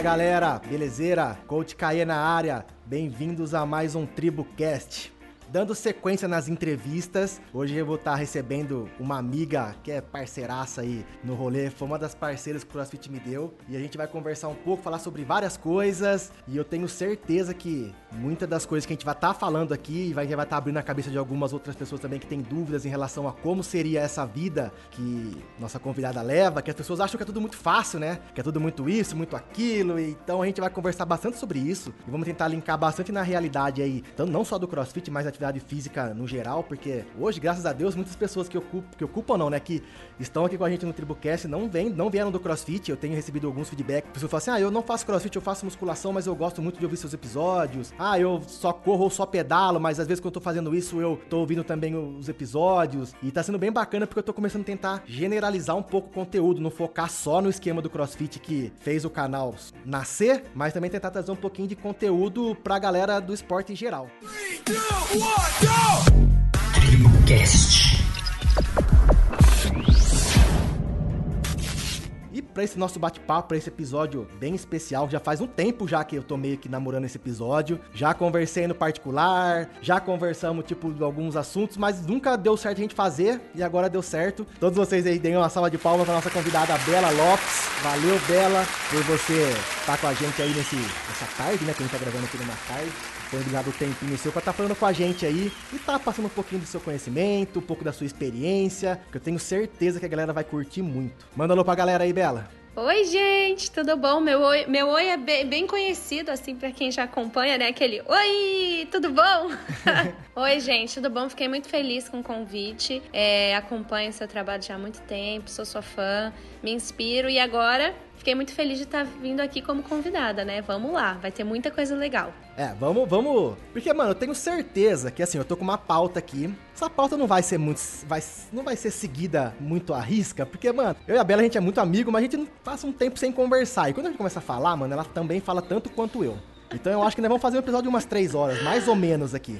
Fala galera, belezeira? Coach Caê na área, bem-vindos a mais um TribuCast. Dando sequência nas entrevistas, hoje eu vou estar recebendo uma amiga que é parceiraça aí no rolê, foi uma das parceiras que o CrossFit me deu, e a gente vai conversar um pouco, falar sobre várias coisas, e eu tenho certeza que muitas das coisas que a gente vai estar falando aqui vai, vai estar abrindo a cabeça de algumas outras pessoas também que têm dúvidas em relação a como seria essa vida que nossa convidada leva, que as pessoas acham que é tudo muito fácil, né? Que é tudo muito isso, muito aquilo, e então a gente vai conversar bastante sobre isso, e vamos tentar linkar bastante na realidade aí, então não só do CrossFit, mas atividade física no geral, porque hoje, graças a Deus, muitas pessoas que ocupam, que ocupam não, né, que estão aqui com a gente no Tribucast não, vem, não vieram do CrossFit. Eu tenho recebido alguns feedbacks. Pessoas falam assim: ah, eu não faço CrossFit, eu faço musculação, mas eu gosto muito de ouvir seus episódios. Ah, eu só corro ou só pedalo, mas às vezes quando eu tô fazendo isso, eu tô ouvindo também os episódios. E tá sendo bem bacana porque eu tô começando a tentar generalizar um pouco o conteúdo, não focar só no esquema do CrossFit que fez o canal nascer, mas também tentar trazer um pouquinho de conteúdo pra galera do esporte em geral. 3, 2, 1, Tribocast. E para esse nosso bate-papo, para esse episódio bem especial, já faz um tempo já que eu tô meio que namorando esse episódio. Já conversei no particular, já conversamos, tipo, de alguns assuntos, mas nunca deu certo a gente fazer e agora deu certo. Todos vocês aí deem uma salva de palmas pra nossa convidada Bela Lopes. Valeu, Bela, por você estar tá com a gente aí nesse, nessa tarde, né? Que a gente tá gravando aqui numa tarde disponibilizado o tempinho seu pra estar tá falando com a gente aí e tá passando um pouquinho do seu conhecimento, um pouco da sua experiência, que eu tenho certeza que a galera vai curtir muito. Manda alô pra galera aí, Bela. Oi, gente, tudo bom? Meu oi, meu oi é bem, bem conhecido, assim, para quem já acompanha, né? Aquele Oi, tudo bom? oi, gente, tudo bom? Fiquei muito feliz com o convite. É, acompanho seu trabalho já há muito tempo, sou sua fã, me inspiro e agora Fiquei muito feliz de estar vindo aqui como convidada, né? Vamos lá, vai ter muita coisa legal. É, vamos, vamos. Porque, mano, eu tenho certeza que assim, eu tô com uma pauta aqui. Essa pauta não vai ser muito. Vai, não vai ser seguida muito à risca, porque, mano, eu e a Bela a gente é muito amigo, mas a gente não passa um tempo sem conversar. E quando a gente começa a falar, mano, ela também fala tanto quanto eu. Então eu acho que nós vamos fazer um episódio de umas três horas, mais ou menos aqui.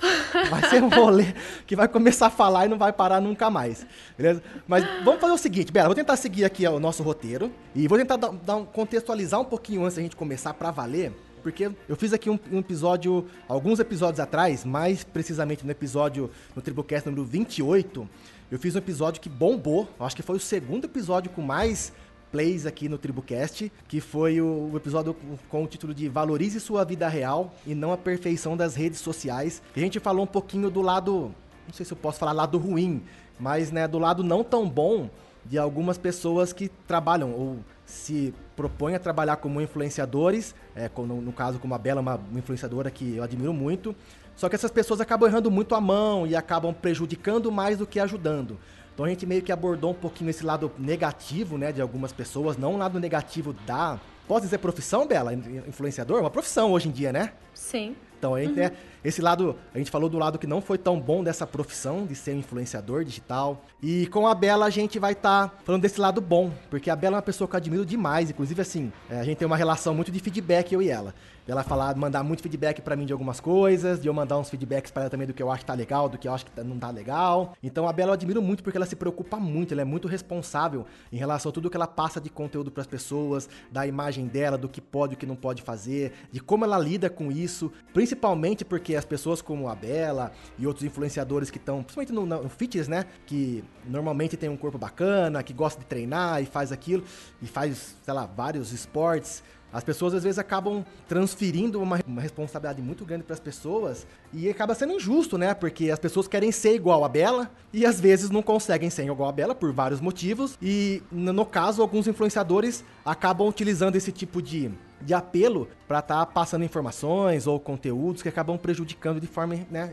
Vai ser um rolê que vai começar a falar e não vai parar nunca mais. Beleza? Mas vamos fazer o seguinte, Bela, vou tentar seguir aqui o nosso roteiro e vou tentar dar, dar um, contextualizar um pouquinho antes da gente começar para valer. Porque eu fiz aqui um, um, episódio, alguns episódios atrás, mais precisamente no episódio, no Tribucast número 28, eu fiz um episódio que bombou. Acho que foi o segundo episódio com mais plays aqui no TribuCast, que foi o, episódio com o título de Valorize sua vida real e não a perfeição das redes sociais. A gente falou um pouquinho do lado, não sei se eu posso falar lado ruim, mas né, do lado não tão bom de algumas pessoas que trabalham ou se propõem a trabalhar como influenciadores, é, no, no caso como a Bela, uma influenciadora que eu admiro muito, só que essas pessoas acabam errando muito a mão e acabam prejudicando mais do que ajudando. Então a gente meio que abordou um pouquinho esse lado negativo, né, de algumas pessoas, não o lado negativo da. Posso dizer profissão, Bela? Influenciador? Uma profissão hoje em dia, né? Sim. Então a gente uhum. é esse lado, a gente falou do lado que não foi tão bom dessa profissão de ser um influenciador digital. E com a Bela a gente vai estar tá falando desse lado bom, porque a Bela é uma pessoa que eu admiro demais, inclusive assim, é, a gente tem uma relação muito de feedback eu e ela ela falar, mandar muito feedback para mim de algumas coisas, de eu mandar uns feedbacks para ela também do que eu acho que tá legal, do que eu acho que tá, não tá legal. Então a Bela eu admiro muito porque ela se preocupa muito, ela é muito responsável em relação a tudo que ela passa de conteúdo para as pessoas, da imagem dela, do que pode o que não pode fazer, de como ela lida com isso, principalmente porque as pessoas como a Bela e outros influenciadores que estão, principalmente no, no fitness, né, que normalmente tem um corpo bacana, que gosta de treinar e faz aquilo e faz, sei lá, vários esportes as pessoas às vezes acabam transferindo uma, uma responsabilidade muito grande para as pessoas e acaba sendo injusto, né? Porque as pessoas querem ser igual a Bela e às vezes não conseguem ser igual a Bela por vários motivos. E no caso, alguns influenciadores acabam utilizando esse tipo de de apelo para estar tá passando informações ou conteúdos que acabam prejudicando de forma, né,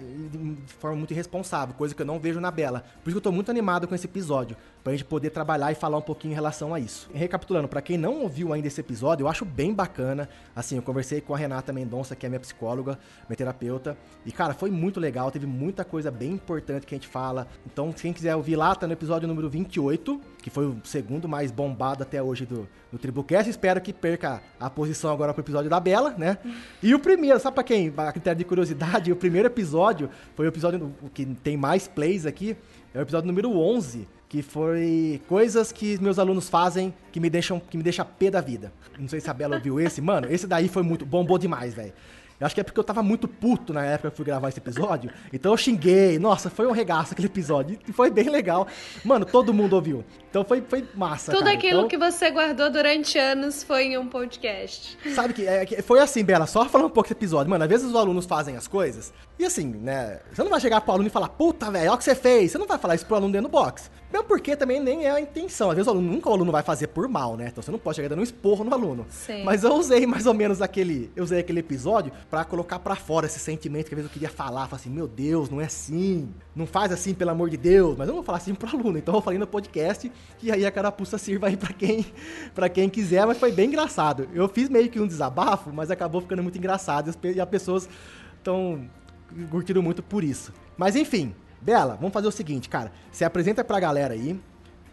de forma muito irresponsável, coisa que eu não vejo na Bela. Por isso que eu tô muito animado com esse episódio, pra gente poder trabalhar e falar um pouquinho em relação a isso. Recapitulando, para quem não ouviu ainda esse episódio, eu acho bem bacana. Assim, eu conversei com a Renata Mendonça, que é minha psicóloga, minha terapeuta, e cara, foi muito legal, teve muita coisa bem importante que a gente fala. Então, quem quiser ouvir lá, tá no episódio número 28, que foi o segundo mais bombado até hoje do, do Tribucast. Espero que perca a posição agora pro episódio da Bela, né? E o primeiro, sabe pra quem? A critério de curiosidade, o primeiro episódio foi o episódio que tem mais plays aqui, é o episódio número 11, que foi coisas que meus alunos fazem que me deixam que me deixa pé da vida. Não sei se a Bela ouviu esse, mano, esse daí foi muito bombou demais, velho. Eu acho que é porque eu tava muito puto na época que eu fui gravar esse episódio. Então eu xinguei. Nossa, foi um regaço aquele episódio. E foi bem legal. Mano, todo mundo ouviu. Então foi, foi massa. Tudo cara. aquilo então, que você guardou durante anos foi em um podcast. Sabe que, é, que foi assim, Bela, só falando um pouco desse episódio. Mano, às vezes os alunos fazem as coisas. E assim, né? Você não vai chegar pro aluno e falar, puta, velho, olha o que você fez. Você não vai falar isso pro aluno dentro do box. Mesmo porque também nem é a intenção. Às vezes o aluno, nunca o aluno vai fazer por mal, né? Então você não pode chegar dando um esporro no aluno. Sim. Mas eu usei mais ou menos aquele. Eu usei aquele episódio pra colocar pra fora esse sentimento que às vezes eu queria falar. Falar assim, meu Deus, não é assim. Não faz assim, pelo amor de Deus. Mas eu não vou falar assim pro aluno. Então eu falei no podcast. E aí a carapuça sirva aí pra quem, pra quem quiser. Mas foi bem engraçado. Eu fiz meio que um desabafo, mas acabou ficando muito engraçado. E as pessoas estão curtindo muito por isso. Mas enfim, Bela, vamos fazer o seguinte, cara. Se apresenta pra galera aí.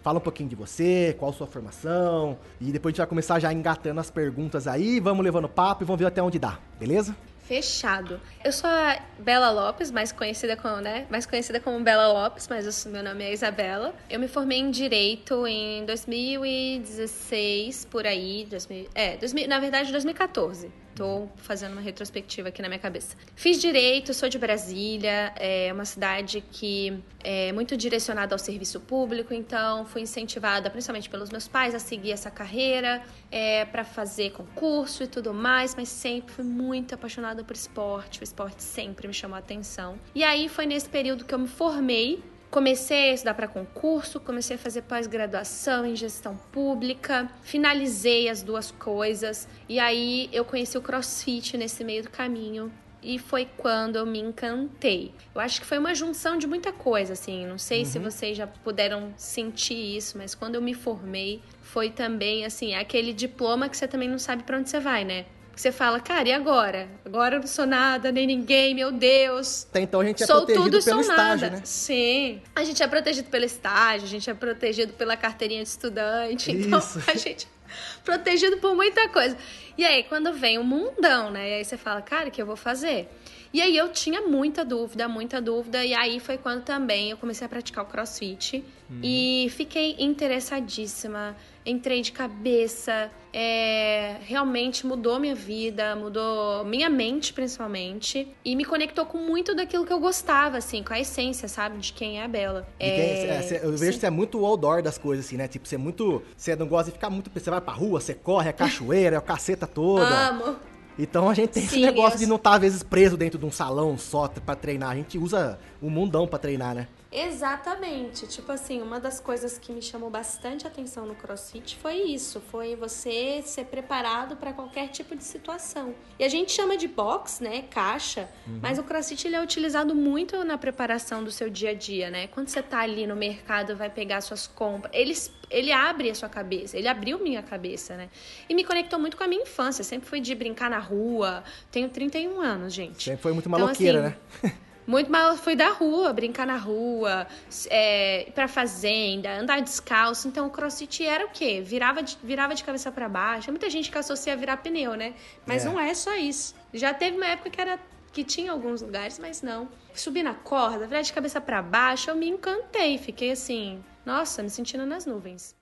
Fala um pouquinho de você, qual sua formação. E depois a gente vai começar já engatando as perguntas aí. Vamos levando papo e vamos ver até onde dá, beleza? Fechado. Eu sou a Bela Lopes, mais conhecida como, né? Mais conhecida como Bela Lopes, mas eu, meu nome é Isabela. Eu me formei em Direito em 2016, por aí. 2000, é, 2000, na verdade, 2014. Tô fazendo uma retrospectiva aqui na minha cabeça. Fiz direito, sou de Brasília, é uma cidade que é muito direcionada ao serviço público, então fui incentivada, principalmente pelos meus pais, a seguir essa carreira, é, para fazer concurso e tudo mais, mas sempre fui muito apaixonada por esporte, o esporte sempre me chamou a atenção. E aí foi nesse período que eu me formei Comecei a estudar para concurso, comecei a fazer pós-graduação em gestão pública, finalizei as duas coisas e aí eu conheci o CrossFit nesse meio do caminho. E foi quando eu me encantei. Eu acho que foi uma junção de muita coisa, assim. Não sei uhum. se vocês já puderam sentir isso, mas quando eu me formei, foi também, assim, aquele diploma que você também não sabe para onde você vai, né? Você fala, cara, e agora? Agora eu não sou nada, nem ninguém, meu Deus. Até então a gente é sou protegido tudo pelo sou estágio, nada. né? Sim. A gente é protegido pelo estágio, a gente é protegido pela carteirinha de estudante. Então, Isso. a gente é protegido por muita coisa. E aí, quando vem o mundão, né? E aí você fala, cara, o que eu vou fazer? E aí eu tinha muita dúvida, muita dúvida. E aí foi quando também eu comecei a praticar o crossfit. E fiquei interessadíssima. Entrei de cabeça. É, realmente mudou minha vida, mudou minha mente, principalmente. E me conectou com muito daquilo que eu gostava, assim, com a essência, sabe? De quem é a Bela. É, cê- eu vejo sim. que você é muito outdoor das coisas, assim, né? Tipo, você é muito. Você não gosta de ficar muito. Você vai pra rua, você corre, é cachoeira, é o caceta toda. Amo. Então a gente tem esse Sim, negócio eu- de não estar, às vezes, preso dentro de um salão só pra treinar. A gente usa o mundão pra treinar, né? Exatamente. Tipo assim, uma das coisas que me chamou bastante atenção no CrossFit foi isso, foi você ser preparado para qualquer tipo de situação. E a gente chama de box, né, caixa, mas o CrossFit ele é utilizado muito na preparação do seu dia a dia, né? Quando você tá ali no mercado, vai pegar suas compras, ele ele abre a sua cabeça, ele abriu minha cabeça, né? E me conectou muito com a minha infância. Sempre fui de brincar na rua. Tenho 31 anos, gente. Sempre foi muito Então, maloqueira, assim, né? Muito mal fui da rua, brincar na rua, é, ir pra fazenda, andar descalço. Então o crossfit era o quê? Virava de, virava de cabeça para baixo. Tem muita gente que associa a virar pneu, né? Mas É. não é só isso. Já teve uma época que era que tinha alguns lugares, mas não. Subir na corda, virar de cabeça para baixo, eu me encantei. Fiquei assim, nossa, me sentindo nas nuvens.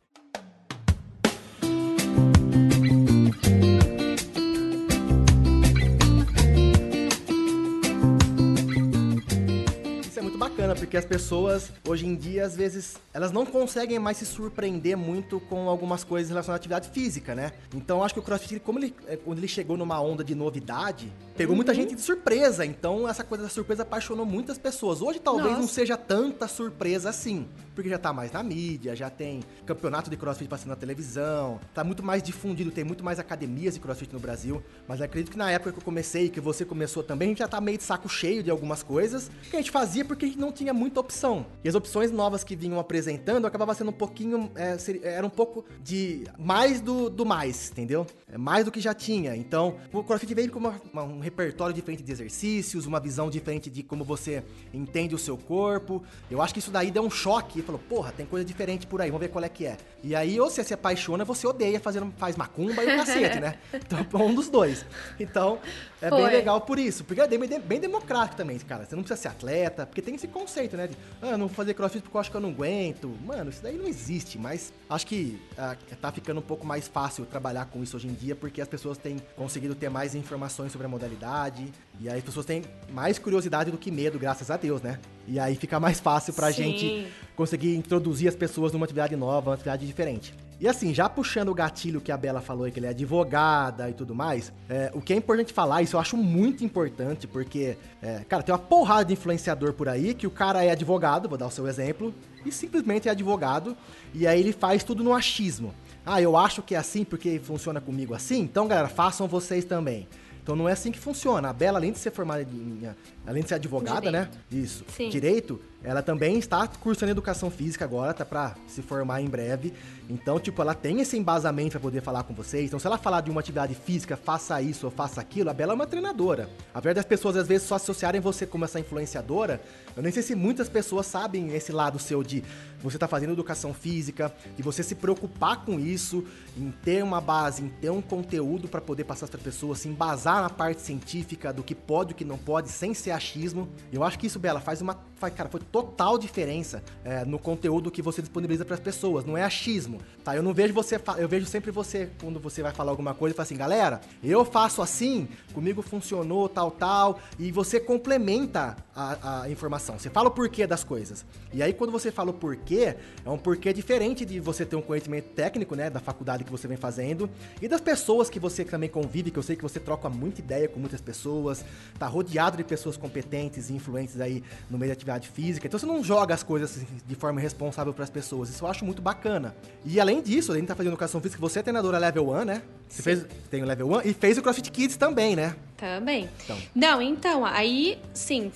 Bacana, porque as pessoas, hoje em dia, às vezes, elas não conseguem mais se surpreender muito com algumas coisas relacionadas à atividade física, né? Então, acho que o CrossFit, como ele, é, quando ele chegou numa onda de novidade, pegou muita gente de surpresa. Então, essa coisa da surpresa apaixonou muitas pessoas. Hoje, talvez, não Nossa. seja tanta surpresa assim, porque já tá mais na mídia, já tem campeonato de CrossFit passando na televisão, tá muito mais difundido, tem muito mais academias de CrossFit no Brasil. Mas acredito que na época que eu comecei, que você começou também, a gente já tá meio de saco cheio de algumas coisas que a gente fazia porque a gente não tinha muita opção. E as opções novas que vinham apresentando acabava sendo um pouquinho. é, era um pouco de mais do, do mais, entendeu? É mais do que já tinha. Então, o CrossFit veio com uma- uma- um repertório diferente de exercícios, uma visão diferente de como você entende o seu corpo. Eu acho que isso daí deu um choque. e falou, porra, tem coisa diferente por aí, vamos ver qual é que é. E aí, ou você se apaixona, você odeia, fazendo, faz macumba e o cacete, né? Então, um dos dois. Então, é Foi. bem legal por isso. Porque é bem, bem democrático também, cara. Você não precisa ser atleta, porque tem esse conceito, né? De, ah, não vou fazer crossfit porque eu acho que eu não aguento. Mano, isso daí não existe, mas acho que ah, tá ficando um pouco mais fácil trabalhar com isso hoje em dia, porque as pessoas têm conseguido ter mais informações sobre a modalidade, e aí as pessoas têm mais curiosidade do que medo, graças a Deus, né? E aí fica mais fácil pra Sim. gente conseguir introduzir as pessoas numa atividade nova, uma atividade diferente. E assim, já puxando o gatilho que a Bela falou, que ele é advogada e tudo mais, é, o que é importante falar, isso eu acho muito importante, porque, é, cara, tem uma porrada de influenciador por aí que o cara é advogado, vou dar o seu exemplo, e simplesmente é advogado, e aí ele faz tudo no achismo. Ah, eu acho que é assim porque funciona comigo assim, então galera, façam vocês também. Então não é assim que funciona. A Bela, além de ser formada em, além de ser advogada, Direito. né? Isso. Sim. Direito, ela também está cursando educação física agora, tá para se formar em breve. Então, tipo, ela tem esse embasamento para poder falar com vocês. Então, se ela falar de uma atividade física, faça isso ou faça aquilo, a Bela é uma treinadora. A verdade das pessoas às vezes só associarem você como essa influenciadora, eu nem sei se muitas pessoas sabem esse lado seu de você tá fazendo educação física, de você se preocupar com isso, em ter uma base, em ter um conteúdo para poder passar para pessoas, se embasar na parte científica do que pode e o que não pode, sem ser achismo. Eu acho que isso, Bela, faz uma faz, cara, foi total diferença é, no conteúdo que você disponibiliza para as pessoas. Não é achismo, tá? Eu não vejo você, eu vejo sempre você quando você vai falar alguma coisa fala assim, galera, eu faço assim, comigo funcionou tal tal, e você complementa a, a informação. Você fala o porquê das coisas. E aí quando você fala o porquê, é um porquê diferente de você ter um conhecimento técnico, né, da faculdade que você vem fazendo e das pessoas que você também convive, que eu sei que você troca muita ideia com muitas pessoas, tá rodeado de pessoas competentes e influentes aí no meio da atividade física. Então você não joga as coisas assim, de forma responsável para as pessoas. Isso eu acho muito bacana. E além disso, além de estar tá fazendo educação física, você é treinadora level 1, né? Você Sim. fez, tem o level 1 e fez o CrossFit Kids também, né? Também. Então. Não, então, aí, sim,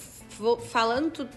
falando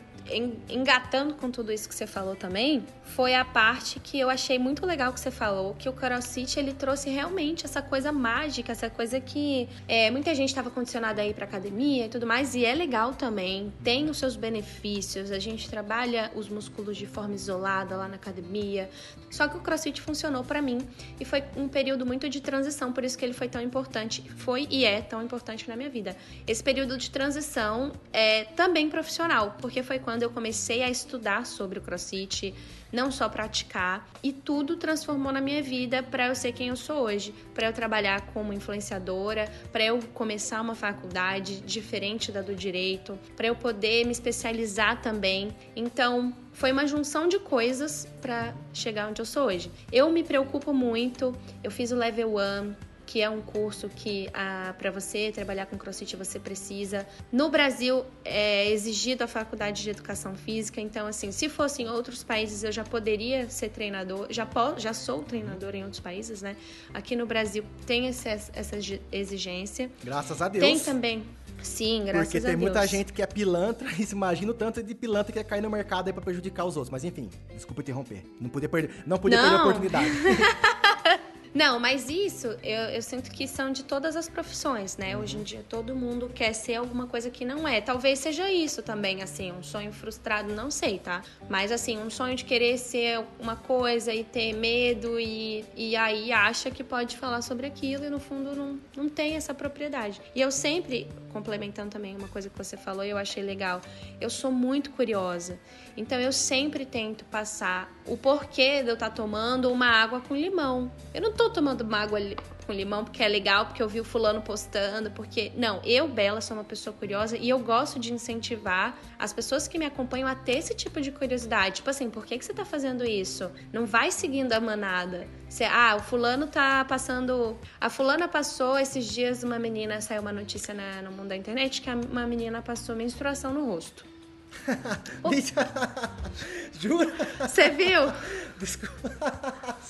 engatando com tudo isso que você falou também, foi a parte que eu achei muito legal que você falou, que o CrossFit ele trouxe realmente essa coisa mágica, essa coisa que é, muita gente estava condicionada aí para academia e tudo mais, e é legal também, tem os seus benefícios, a gente trabalha os músculos de forma isolada lá na academia, só que o CrossFit funcionou para mim e foi um período muito de transição, por isso que ele foi tão importante, foi e é tão importante na minha vida. Esse período de transição é também profissional, porque foi quando eu comecei a estudar sobre o CrossFit, não só praticar, e tudo transformou na minha vida para eu ser quem eu sou hoje, para eu trabalhar como influenciadora, para eu começar uma faculdade diferente da do direito, para eu poder me especializar também. Então, foi uma junção de coisas para chegar onde eu sou hoje. Eu me preocupo muito, eu fiz o level 1, que é um curso que ah, para você trabalhar com CrossFit você precisa. No Brasil é exigido a faculdade de educação física, então assim, se fosse em outros países eu já poderia ser treinador, já já sou treinador em outros países, né? Aqui no Brasil tem esse, essa exigência. Graças a Deus. Tem também Sim, graças Porque tem muita gente que é pilantra e se imagina o tanto de pilantra que quer cair no mercado aí pra prejudicar os outros. Mas enfim, desculpa interromper. Não podia perder, não podia não. perder a oportunidade. Não, mas isso eu, eu sinto que são de todas as profissões, né? Hoje em dia todo mundo quer ser alguma coisa que não é. Talvez seja isso também, assim, um sonho frustrado, não sei, tá? Mas assim, um sonho de querer ser uma coisa e ter medo e, e aí acha que pode falar sobre aquilo e no fundo não, não tem essa propriedade. E eu sempre, complementando também uma coisa que você falou e eu achei legal, eu sou muito curiosa. Então eu sempre tento passar o porquê de eu estar tá tomando uma água com limão. Eu não tô tomando uma água com limão porque é legal, porque eu vi o fulano postando, porque. Não, eu, Bela, sou uma pessoa curiosa e eu gosto de incentivar as pessoas que me acompanham a ter esse tipo de curiosidade. Tipo assim, por que, que você tá fazendo isso? Não vai seguindo a manada. Você, ah, o fulano tá passando. A fulana passou esses dias uma menina, saiu uma notícia na, no mundo da internet que uma menina passou menstruação no rosto. Jura? Você viu? Desculpa.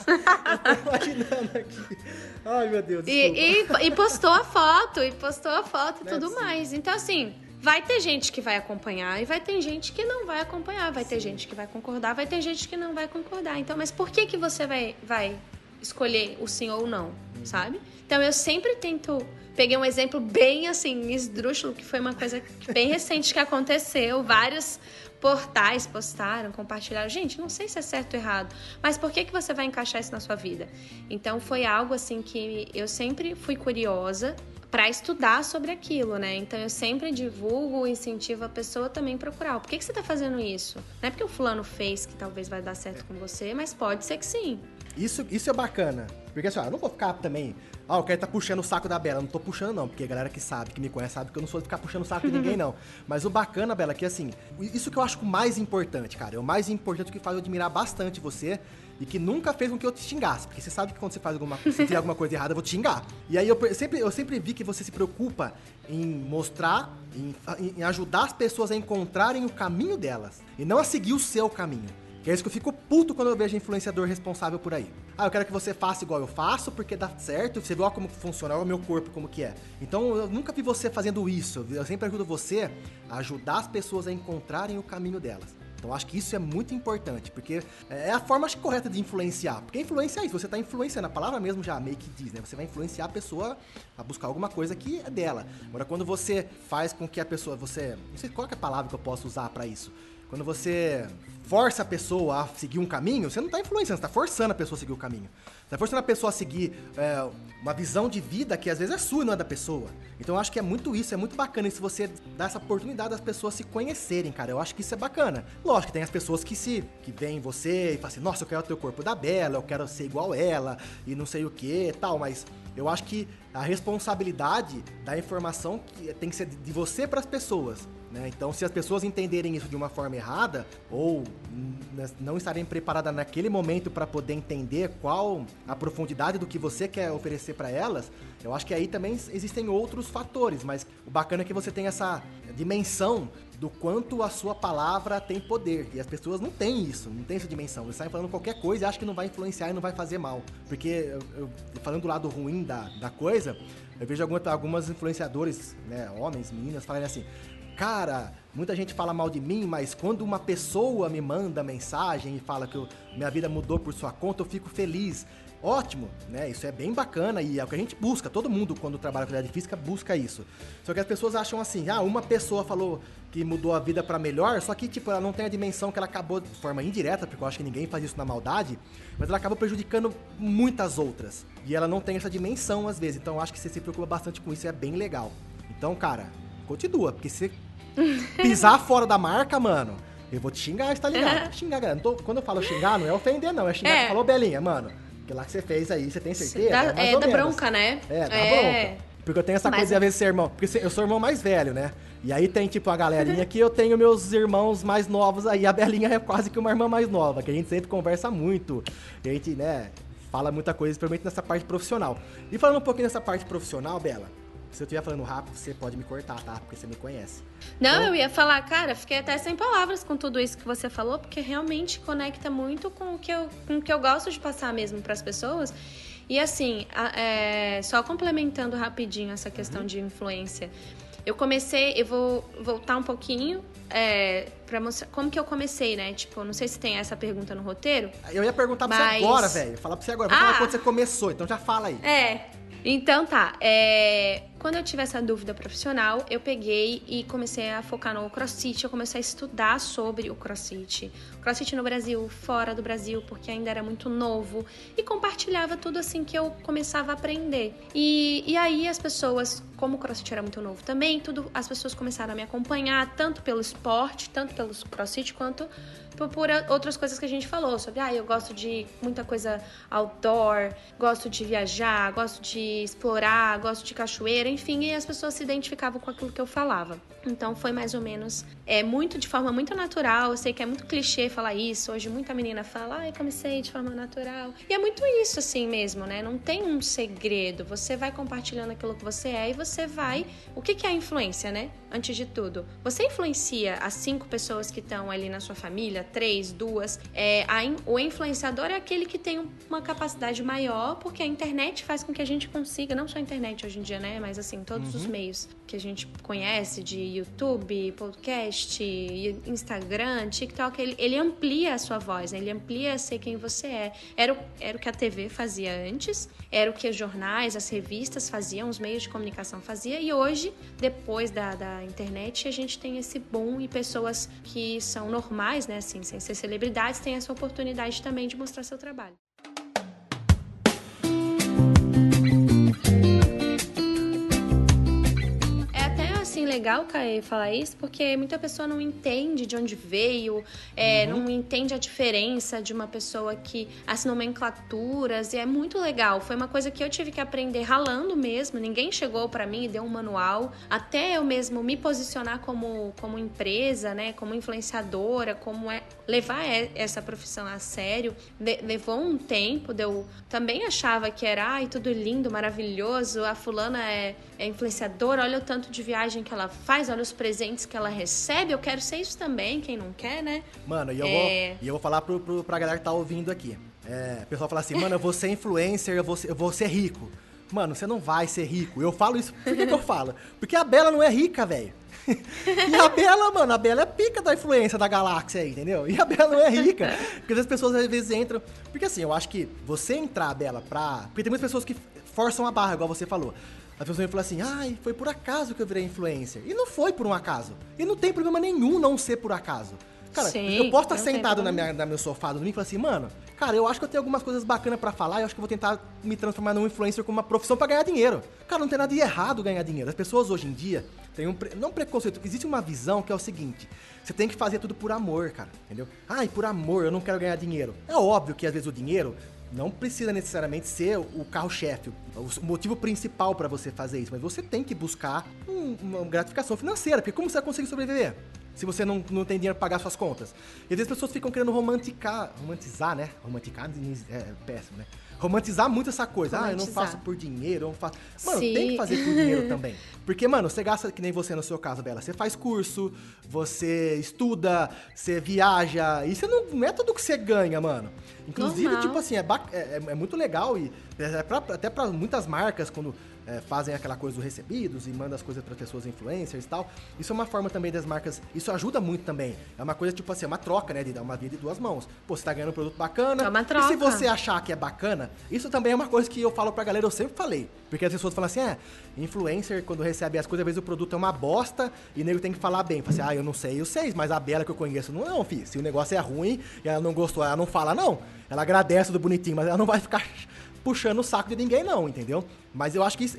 Eu tô imaginando aqui. Ai, meu Deus. E, e, e, postou a foto, e postou a foto e tudo mais. Então, assim, vai ter gente que vai acompanhar e vai ter gente que não vai acompanhar. Vai sim. ter gente que vai concordar, vai ter gente que não vai concordar. Então, mas por que, que você vai, vai escolher o sim ou não, hum. sabe? Então, eu sempre tento peguei um exemplo bem assim, esdrúxulo, que foi uma coisa bem recente que aconteceu. Vários portais postaram, compartilharam. Gente, não sei se é certo ou errado, mas por que, que você vai encaixar isso na sua vida? Então foi algo assim que eu sempre fui curiosa para estudar sobre aquilo, né? Então eu sempre divulgo, incentivo a pessoa também a procurar. Por que, que você está fazendo isso? Não é porque o fulano fez que talvez vai dar certo com você, mas pode ser que sim. Isso, isso é bacana. Porque assim, ó, eu não vou ficar também. Ah, eu quero tá puxando o saco da Bela. Não tô puxando, não, porque a galera que sabe, que me conhece, sabe que eu não sou de ficar puxando o saco de ninguém, não. Mas o bacana, Bela, é que assim, isso que eu acho o mais importante, cara. É o mais importante que faz eu admirar bastante você e que nunca fez com que eu te xingasse. Porque você sabe que quando você faz alguma coisa, se alguma coisa errada, eu vou te xingar. E aí eu sempre, eu sempre vi que você se preocupa em mostrar, em, em ajudar as pessoas a encontrarem o caminho delas. E não a seguir o seu caminho. Que é isso que eu fico puto quando eu vejo influenciador responsável por aí. Ah, eu quero que você faça igual eu faço, porque dá certo, você ó, como funciona, olha o meu corpo como que é. Então eu nunca vi você fazendo isso. Eu sempre ajudo você a ajudar as pessoas a encontrarem o caminho delas. Então acho que isso é muito importante, porque é a forma correta de influenciar. Porque influência é isso, você está influenciando, a palavra mesmo já meio que diz, né? Você vai influenciar a pessoa a buscar alguma coisa que é dela. Agora, quando você faz com que a pessoa, você. Não sei qual é a palavra que eu posso usar para isso. Quando você força a pessoa a seguir um caminho, você não está influenciando, você está forçando a pessoa a seguir o caminho. Você está forçando a pessoa a seguir é, uma visão de vida que às vezes é sua e não é da pessoa. Então eu acho que é muito isso, é muito bacana isso você dar essa oportunidade das pessoas se conhecerem, cara. Eu acho que isso é bacana. Lógico que tem as pessoas que se que veem você e falam assim, nossa, eu quero ter o corpo da Bela, eu quero ser igual ela e não sei o que tal, mas eu acho que a responsabilidade da informação tem que ser de você para as pessoas. Né? Então, se as pessoas entenderem isso de uma forma errada ou não estarem preparadas naquele momento para poder entender qual a profundidade do que você quer oferecer para elas, eu acho que aí também existem outros fatores. Mas o bacana é que você tem essa dimensão do quanto a sua palavra tem poder. E as pessoas não têm isso, não têm essa dimensão. Eles saem falando qualquer coisa e acham que não vai influenciar e não vai fazer mal. Porque, eu, eu, falando do lado ruim da, da coisa, eu vejo algumas, algumas influenciadores, né, homens, meninas, falarem assim: cara, muita gente fala mal de mim, mas quando uma pessoa me manda mensagem e fala que eu, minha vida mudou por sua conta, eu fico feliz ótimo, né? Isso é bem bacana e é o que a gente busca. Todo mundo, quando trabalha com atividade física, busca isso. Só que as pessoas acham assim, ah, uma pessoa falou que mudou a vida para melhor, só que, tipo, ela não tem a dimensão que ela acabou de forma indireta, porque eu acho que ninguém faz isso na maldade, mas ela acaba prejudicando muitas outras. E ela não tem essa dimensão, às vezes. Então eu acho que você se preocupa bastante com isso e é bem legal. Então, cara, continua, porque se pisar fora da marca, mano, eu vou te xingar, está ligado? xingar, galera. Tô, quando eu falo xingar, não é ofender, não. É xingar é. falou, Belinha, mano. Lá que você fez aí, você tem certeza? Dá, é, é da bronca, né? É, da é. bronca. Porque eu tenho essa Mas... coisa de às vezes ser irmão. Porque eu sou irmão mais velho, né? E aí tem, tipo, a galerinha que eu tenho meus irmãos mais novos aí. A Belinha é quase que uma irmã mais nova, que a gente sempre conversa muito. A gente, né, fala muita coisa, principalmente nessa parte profissional. E falando um pouquinho nessa parte profissional, Bela, se eu estiver falando rápido, você pode me cortar, tá? Porque você me conhece. Não, então... eu ia falar, cara, fiquei até sem palavras com tudo isso que você falou, porque realmente conecta muito com o que eu, com o que eu gosto de passar mesmo para as pessoas. E assim, é, só complementando rapidinho essa questão uhum. de influência. Eu comecei, eu vou voltar um pouquinho é, pra mostrar como que eu comecei, né? Tipo, não sei se tem essa pergunta no roteiro. Eu ia perguntar pra mas... você agora, velho. Falar pra você agora. Vou ah, falar quando você começou, então já fala aí. É, então tá, é... quando eu tive essa dúvida profissional, eu peguei e comecei a focar no crossfit, eu comecei a estudar sobre o crossfit. Crossfit no Brasil, fora do Brasil, porque ainda era muito novo, e compartilhava tudo assim que eu começava a aprender. E, e aí as pessoas, como o crossfit era muito novo também, tudo, as pessoas começaram a me acompanhar, tanto pelo esporte, tanto pelo crossfit, quanto por outras coisas que a gente falou, sobre, ah, eu gosto de muita coisa outdoor, gosto de viajar, gosto de explorar, gosto de cachoeira, enfim, e as pessoas se identificavam com aquilo que eu falava. Então foi mais ou menos, é muito de forma muito natural, eu sei que é muito clichê falar isso, hoje muita menina fala, ah, eu comecei de forma natural. E é muito isso assim mesmo, né? Não tem um segredo, você vai compartilhando aquilo que você é e você vai... O que, que é a influência, né? Antes de tudo, você influencia as cinco pessoas que estão ali na sua família, três, duas. É, a, o influenciador é aquele que tem uma capacidade maior, porque a internet faz com que a gente consiga, não só a internet hoje em dia, né? Mas assim, todos uhum. os meios que a gente conhece de YouTube, podcast, Instagram, TikTok, ele, ele amplia a sua voz, né? ele amplia ser quem você é. Era o, era o que a TV fazia antes, era o que os jornais, as revistas faziam, os meios de comunicação faziam, e hoje, depois da, da internet, a gente tem esse boom e pessoas que são normais, né, assim, sem ser celebridades, têm essa oportunidade também de mostrar seu trabalho. Legal, Caê, falar isso, porque muita pessoa não entende de onde veio, é, uhum. não entende a diferença de uma pessoa que as nomenclaturas, e é muito legal. Foi uma coisa que eu tive que aprender ralando mesmo. Ninguém chegou para mim e deu um manual. Até eu mesmo me posicionar como, como empresa, né, como influenciadora, como é levar essa profissão a sério, levou um tempo. Eu também achava que era, ai, tudo lindo, maravilhoso. A fulana é, é influenciadora, olha o tanto de viagem que ela faz, olha os presentes que ela recebe. Eu quero ser isso também, quem não quer, né? Mano, e eu, é... vou, e eu vou falar pro, pro, pra galera que tá ouvindo aqui. É, o pessoal fala assim, mano, eu vou ser influencer, eu vou ser, eu vou ser rico. Mano, você não vai ser rico. Eu falo isso, por que, que eu falo? Porque a Bela não é rica, velho. e a Bela, mano, a Bela é pica da influência da galáxia aí, entendeu? E a Bela não é rica. Porque as pessoas às vezes entram. Porque assim, eu acho que você entrar, Bela, pra. Porque tem muitas pessoas que forçam a barra, igual você falou. As pessoas falam assim, ai, foi por acaso que eu virei influencer. E não foi por um acaso. E não tem problema nenhum não ser por acaso. Cara, Sim, eu posso estar sentado na minha, na meu sofá do domingo e falar assim, mano, cara, eu acho que eu tenho algumas coisas bacanas para falar e eu acho que eu vou tentar me transformar num influencer como uma profissão para ganhar dinheiro. Cara, não tem nada de errado ganhar dinheiro. As pessoas hoje em dia têm um. Não preconceito, existe uma visão que é o seguinte: você tem que fazer tudo por amor, cara, entendeu? Ai, por amor, eu não quero ganhar dinheiro. É óbvio que às vezes o dinheiro não precisa necessariamente ser o carro-chefe, o motivo principal para você fazer isso, mas você tem que buscar um, uma gratificação financeira, porque como você vai conseguir sobreviver? Se você não, não tem dinheiro para pagar suas contas. E às vezes as pessoas ficam querendo romanticar, romantizar, né? Romanticar é péssimo, né? romantizar muito essa coisa. Romantizar. Ah, eu não faço por dinheiro, eu não faço. Mano, Sim. tem que fazer por dinheiro também. Porque, mano, você gasta, que nem você no seu caso, Bela, você faz curso, você estuda, você viaja, não, não é tudo que você ganha, mano. Inclusive, Normal. tipo assim, é, é, é, muito legal e é pra, até para muitas marcas, quando é, fazem aquela coisa dos recebidos e mandam as coisas para pessoas influencers e tal. Isso é uma forma também das marcas. Isso ajuda muito também. É uma coisa tipo assim, é uma troca, né? De dar uma vida de duas mãos. Pô, você tá ganhando um produto bacana. É uma troca. E se você achar que é bacana, isso também é uma coisa que eu falo pra galera, eu sempre falei. Porque as pessoas falam assim, é, influencer, quando recebe as coisas, às vezes o produto é uma bosta e nego tem que falar bem. Fala assim, ah, eu não sei, eu sei, mas a Bela que eu conheço, não, não, filho. Se o negócio é ruim e ela não gostou, ela não fala, não. Ela agradece do bonitinho, mas ela não vai ficar puxando o saco de ninguém, não, entendeu? Mas eu acho que, isso,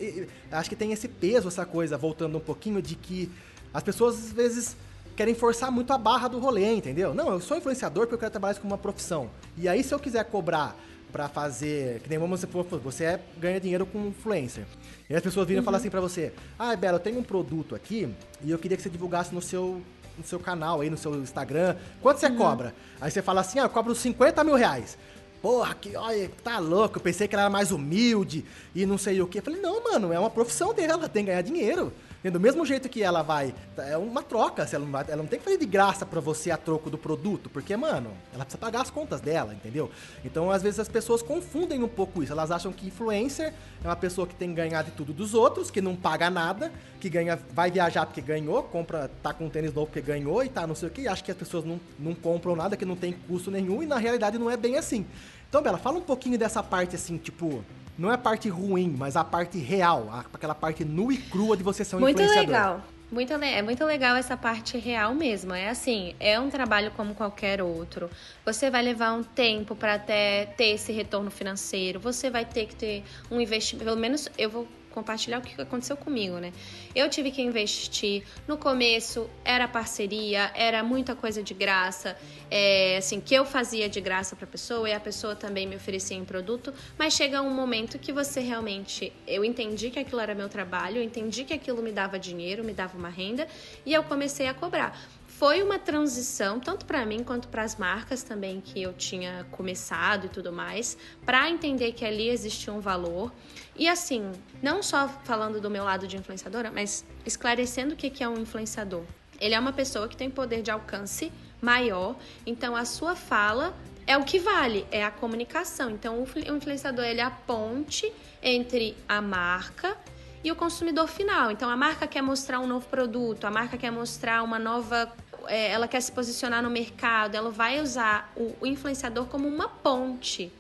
acho que tem esse peso, essa coisa, voltando um pouquinho, de que as pessoas às vezes querem forçar muito a barra do rolê, entendeu? Não, eu sou influenciador porque eu quero trabalhar isso como uma profissão. E aí, se eu quiser cobrar para fazer, que nem vamos você é, ganha dinheiro com influencer. E as pessoas viram uhum. e falam assim para você: "Ah, Bela, eu tenho um produto aqui e eu queria que você divulgasse no seu no seu canal aí, no seu Instagram. Quanto você uhum. cobra?" Aí você fala assim: "Ah, eu cobro 50 mil reais." Porra, que, olha, tá louco, eu pensei que ela era mais humilde e não sei o que. Eu falei, não, mano, é uma profissão dela, ela tem que ganhar dinheiro. Do mesmo jeito que ela vai. É uma troca. Ela não, vai, ela não tem que fazer de graça para você a troco do produto. Porque, mano, ela precisa pagar as contas dela, entendeu? Então, às vezes, as pessoas confundem um pouco isso. Elas acham que influencer é uma pessoa que tem que ganhar de tudo dos outros, que não paga nada, que ganha, vai viajar porque ganhou, compra, tá com um tênis novo porque ganhou e tá não sei o que. Acha que as pessoas não, não compram nada, que não tem custo nenhum, e na realidade não é bem assim. Então, Bela, fala um pouquinho dessa parte assim, tipo, não é a parte ruim, mas a parte real, aquela parte nua e crua de você ser um muito influenciador. Legal. Muito, é muito legal essa parte real mesmo. É assim, é um trabalho como qualquer outro. Você vai levar um tempo para até ter esse retorno financeiro. Você vai ter que ter um investimento. Pelo menos eu vou compartilhar o que aconteceu comigo, né? Eu tive que investir. No começo era parceria, era muita coisa de graça, é, assim, que eu fazia de graça para a pessoa e a pessoa também me oferecia em produto. Mas chega um momento que você realmente. Eu entendi que aquilo era meu trabalho, eu entendi que aquilo me dava dinheiro, me dava uma renda e eu comecei a cobrar foi uma transição, tanto para mim quanto para as marcas também que eu tinha começado e tudo mais, para entender que ali existia um valor. E assim, não só falando do meu lado de influenciadora, mas esclarecendo o que é um influenciador. Ele é uma pessoa que tem poder de alcance maior, então a sua fala é o que vale, é a comunicação. Então o influenciador ele é a ponte entre a marca e o consumidor final. Então a marca quer mostrar um novo produto, a marca quer mostrar uma nova é, ela quer se posicionar no mercado, ela vai usar o, o influenciador como uma ponte.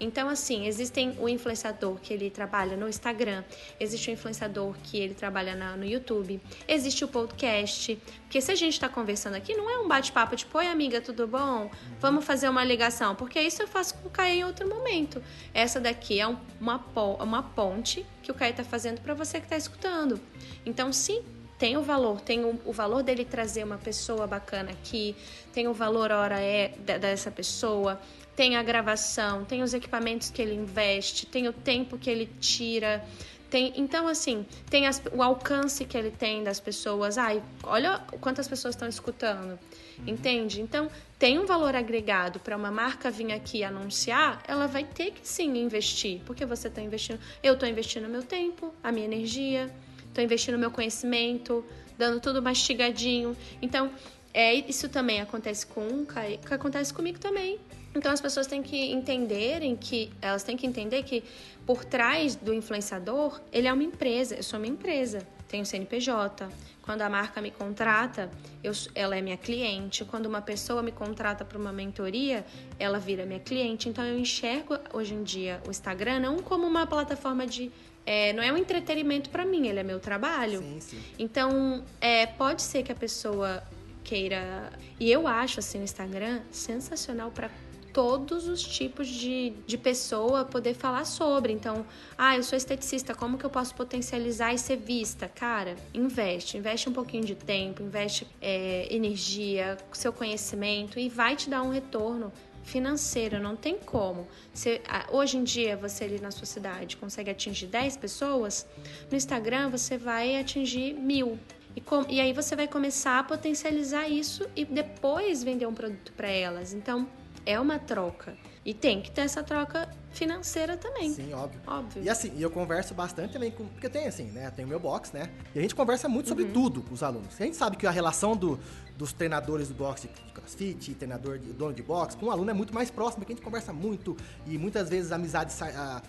Então, assim, existem o influenciador que ele trabalha no Instagram, existe o influenciador que ele trabalha na, no YouTube, existe o podcast. Porque se a gente está conversando aqui, não é um bate-papo tipo, oi amiga, tudo bom? Vamos fazer uma ligação. Porque isso eu faço com o Caio em outro momento. Essa daqui é uma, uma ponte que o Caio está fazendo para você que está escutando. Então, sim, tem o valor, tem o, o, valor dele trazer uma pessoa bacana aqui, tem o valor hora é dessa pessoa, tem a gravação, tem os equipamentos que ele investe, tem o tempo que ele tira, tem, então, assim, tem as, o alcance que ele tem das pessoas. Ai, olha quantas pessoas estão escutando. Uhum. Entende? Então, tem um valor agregado para uma marca vir aqui anunciar, ela vai ter que sim investir. Porque você está investindo. Eu estou investindo meu tempo, a minha energia estou investindo meu conhecimento, dando tudo mastigadinho. Então, é, isso também acontece com Kai, que acontece comigo também. Então as pessoas têm que entenderem que elas têm que entender que por trás do influenciador, ele é uma empresa, eu sou uma empresa, tenho CNPJ. Quando a marca me contrata, eu, ela é minha cliente. Quando uma pessoa me contrata para uma mentoria, ela vira minha cliente. Então eu enxergo hoje em dia o Instagram não como uma plataforma de é, não é um entretenimento para mim, ele é meu trabalho. Sim, sim. Então, é, pode ser que a pessoa queira. E eu acho assim o Instagram sensacional para todos os tipos de, de pessoa poder falar sobre. Então, ah, eu sou esteticista, como que eu posso potencializar e ser vista? Cara, investe, investe um pouquinho de tempo, investe é, energia, seu conhecimento e vai te dar um retorno financeiro, não tem como. Você, hoje em dia, você ali na sua cidade consegue atingir 10 pessoas, no Instagram você vai atingir mil. E, com, e aí você vai começar a potencializar isso e depois vender um produto para elas. Então, é uma troca. E tem que ter essa troca financeira também. Sim, óbvio. Óbvio. E assim, eu converso bastante também com. Porque tem assim, né? Tem o meu box, né? E a gente conversa muito sobre uhum. tudo com os alunos. A gente sabe que a relação do, dos treinadores do boxe de crossfit, treinador de dono de boxe, com o aluno é muito mais próximo, porque a gente conversa muito e muitas vezes a amizade sai, a,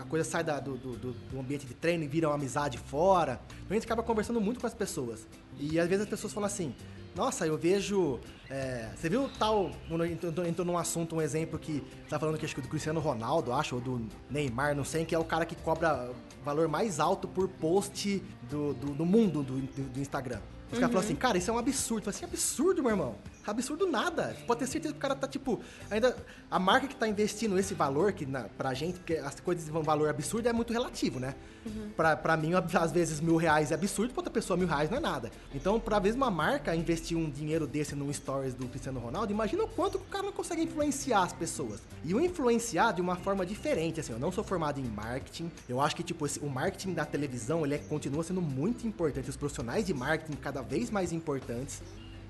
a coisa sai da, do, do, do, ambiente de treino e vira uma amizade fora. Então a gente acaba conversando muito com as pessoas. E às vezes as pessoas falam assim: nossa, eu vejo. É, você viu tal. Entrou, entrou num assunto, um exemplo que tá falando que acho que do Cristiano Ronaldo, acho, ou do Neymar, não sei, que é o cara que cobra valor mais alto por post do, do, do mundo do, do, do Instagram. Os uhum. caras falam assim, cara, isso é um absurdo. Eu assim, absurdo, meu irmão. Absurdo nada. Pode ter certeza que o cara tá, tipo, ainda. A marca que tá investindo esse valor, que na, pra gente, porque as coisas um valor absurdo é muito relativo, né? Uhum. Pra, pra mim, às vezes, mil reais é absurdo, pra outra pessoa, mil reais não é nada. Então, pra vez uma marca investir um dinheiro desse num stories do Cristiano Ronaldo, imagina o quanto o cara não consegue influenciar as pessoas. E o influenciar de uma forma diferente, assim, eu não sou formado em marketing. Eu acho que, tipo, esse, o marketing da televisão, ele é, continua sendo muito importante. Os profissionais de marketing cada vez mais importantes.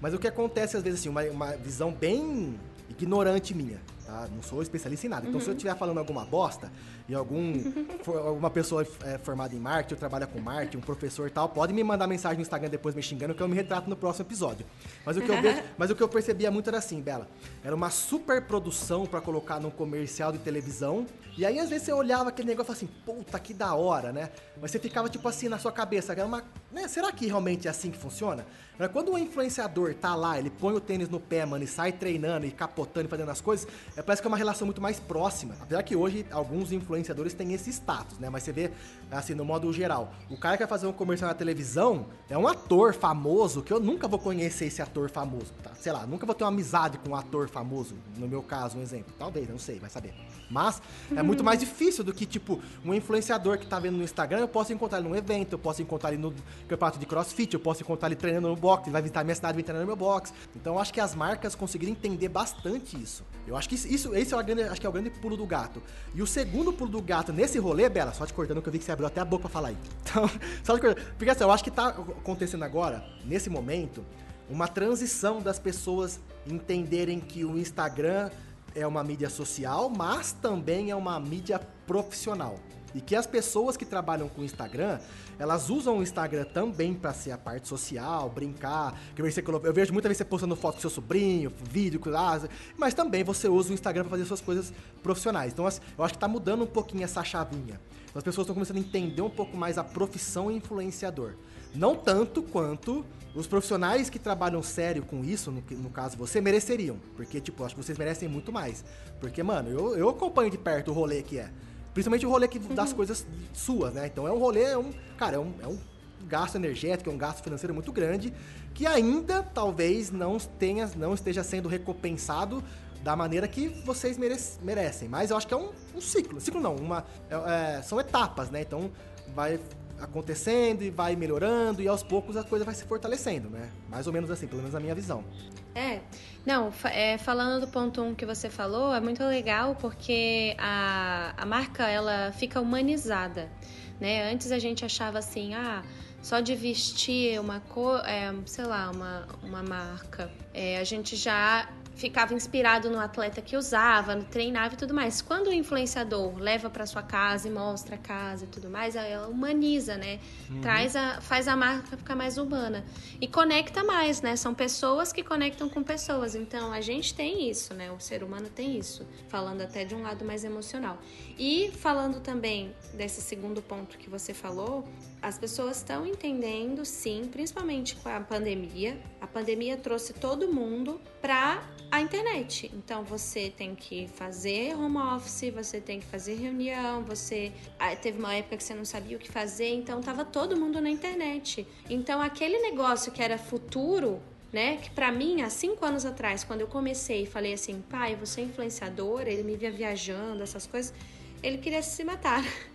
Mas o que acontece, às vezes, assim, uma, uma visão bem ignorante minha, tá? Não sou especialista em nada. Então, uhum. se eu estiver falando alguma bosta, e algum for, alguma pessoa é, formada em marketing, ou trabalha com marketing, um professor e tal, pode me mandar mensagem no Instagram depois me xingando, que eu me retrato no próximo episódio. Mas o que eu, vejo, mas o que eu percebia muito era assim, Bela. Era uma super produção para colocar num comercial de televisão. E aí, às vezes, você olhava aquele negócio e assim, puta, que da hora, né? Mas você ficava, tipo assim, na sua cabeça, uma. Né, será que realmente é assim que funciona? Quando um influenciador tá lá, ele põe o tênis no pé, mano, e sai treinando e capotando e fazendo as coisas, é, parece que é uma relação muito mais próxima. Apesar que hoje alguns influenciadores têm esse status, né? Mas você vê, assim, no modo geral, o cara que vai fazer um comercial na televisão é um ator famoso que eu nunca vou conhecer esse ator famoso, tá? Sei lá, nunca vou ter uma amizade com um ator famoso, no meu caso, um exemplo. Talvez, não sei, vai saber. Mas é muito mais difícil do que, tipo, um influenciador que tá vendo no Instagram, eu posso encontrar ele num evento, eu posso encontrar ele no campeonato de crossfit, eu posso encontrar ele treinando no box, ele vai visitar minha cidade, vai treinar no meu box. Então eu acho que as marcas conseguiram entender bastante isso. Eu acho que isso, esse é o grande, acho que é o grande pulo do gato. E o segundo pulo do gato nesse rolê, Bela, só te cortando que eu vi que você abriu até a boca pra falar aí. Então, só te cortando. Porque assim, eu acho que tá acontecendo agora, nesse momento, uma transição das pessoas entenderem que o Instagram é uma mídia social, mas também é uma mídia profissional. E que as pessoas que trabalham com Instagram, elas usam o Instagram também para ser a parte social, brincar. Que você, eu vejo muita vez você postando foto com seu sobrinho, vídeo, mas também você usa o Instagram para fazer suas coisas profissionais. Então, eu acho que está mudando um pouquinho essa chavinha. Então, as pessoas estão começando a entender um pouco mais a profissão influenciador. Não tanto quanto os profissionais que trabalham sério com isso, no, no caso você, mereceriam. Porque, tipo, acho que vocês merecem muito mais. Porque, mano, eu, eu acompanho de perto o rolê que é. Principalmente o rolê que, das uhum. coisas suas, né? Então é um rolê, é um. Cara, é um, é um gasto energético, é um gasto financeiro muito grande, que ainda talvez não tenha, não esteja sendo recompensado da maneira que vocês merecem. Mas eu acho que é um, um ciclo. Ciclo não, uma, é, é, são etapas, né? Então vai acontecendo e vai melhorando e aos poucos a coisa vai se fortalecendo, né? Mais ou menos assim, pelo menos a minha visão. É, não, é, falando do ponto 1 um que você falou, é muito legal porque a, a marca ela fica humanizada, né? Antes a gente achava assim, ah, só de vestir uma cor, é, sei lá, uma, uma marca, é, a gente já ficava inspirado no atleta que usava, no treinava e tudo mais. Quando o influenciador leva para sua casa e mostra a casa e tudo mais, ela humaniza, né? Uhum. Traz a, faz a marca ficar mais humana e conecta mais, né? São pessoas que conectam com pessoas. Então a gente tem isso, né? O ser humano tem isso, falando até de um lado mais emocional. E falando também desse segundo ponto que você falou, as pessoas estão entendendo, sim, principalmente com a pandemia. A pandemia trouxe todo mundo para a internet. Então você tem que fazer home office, você tem que fazer reunião, você ah, teve uma época que você não sabia o que fazer, então tava todo mundo na internet. Então aquele negócio que era futuro né? Que para mim, há cinco anos atrás, quando eu comecei e falei assim, pai, você é influenciador, ele me via viajando, essas coisas, ele queria se matar.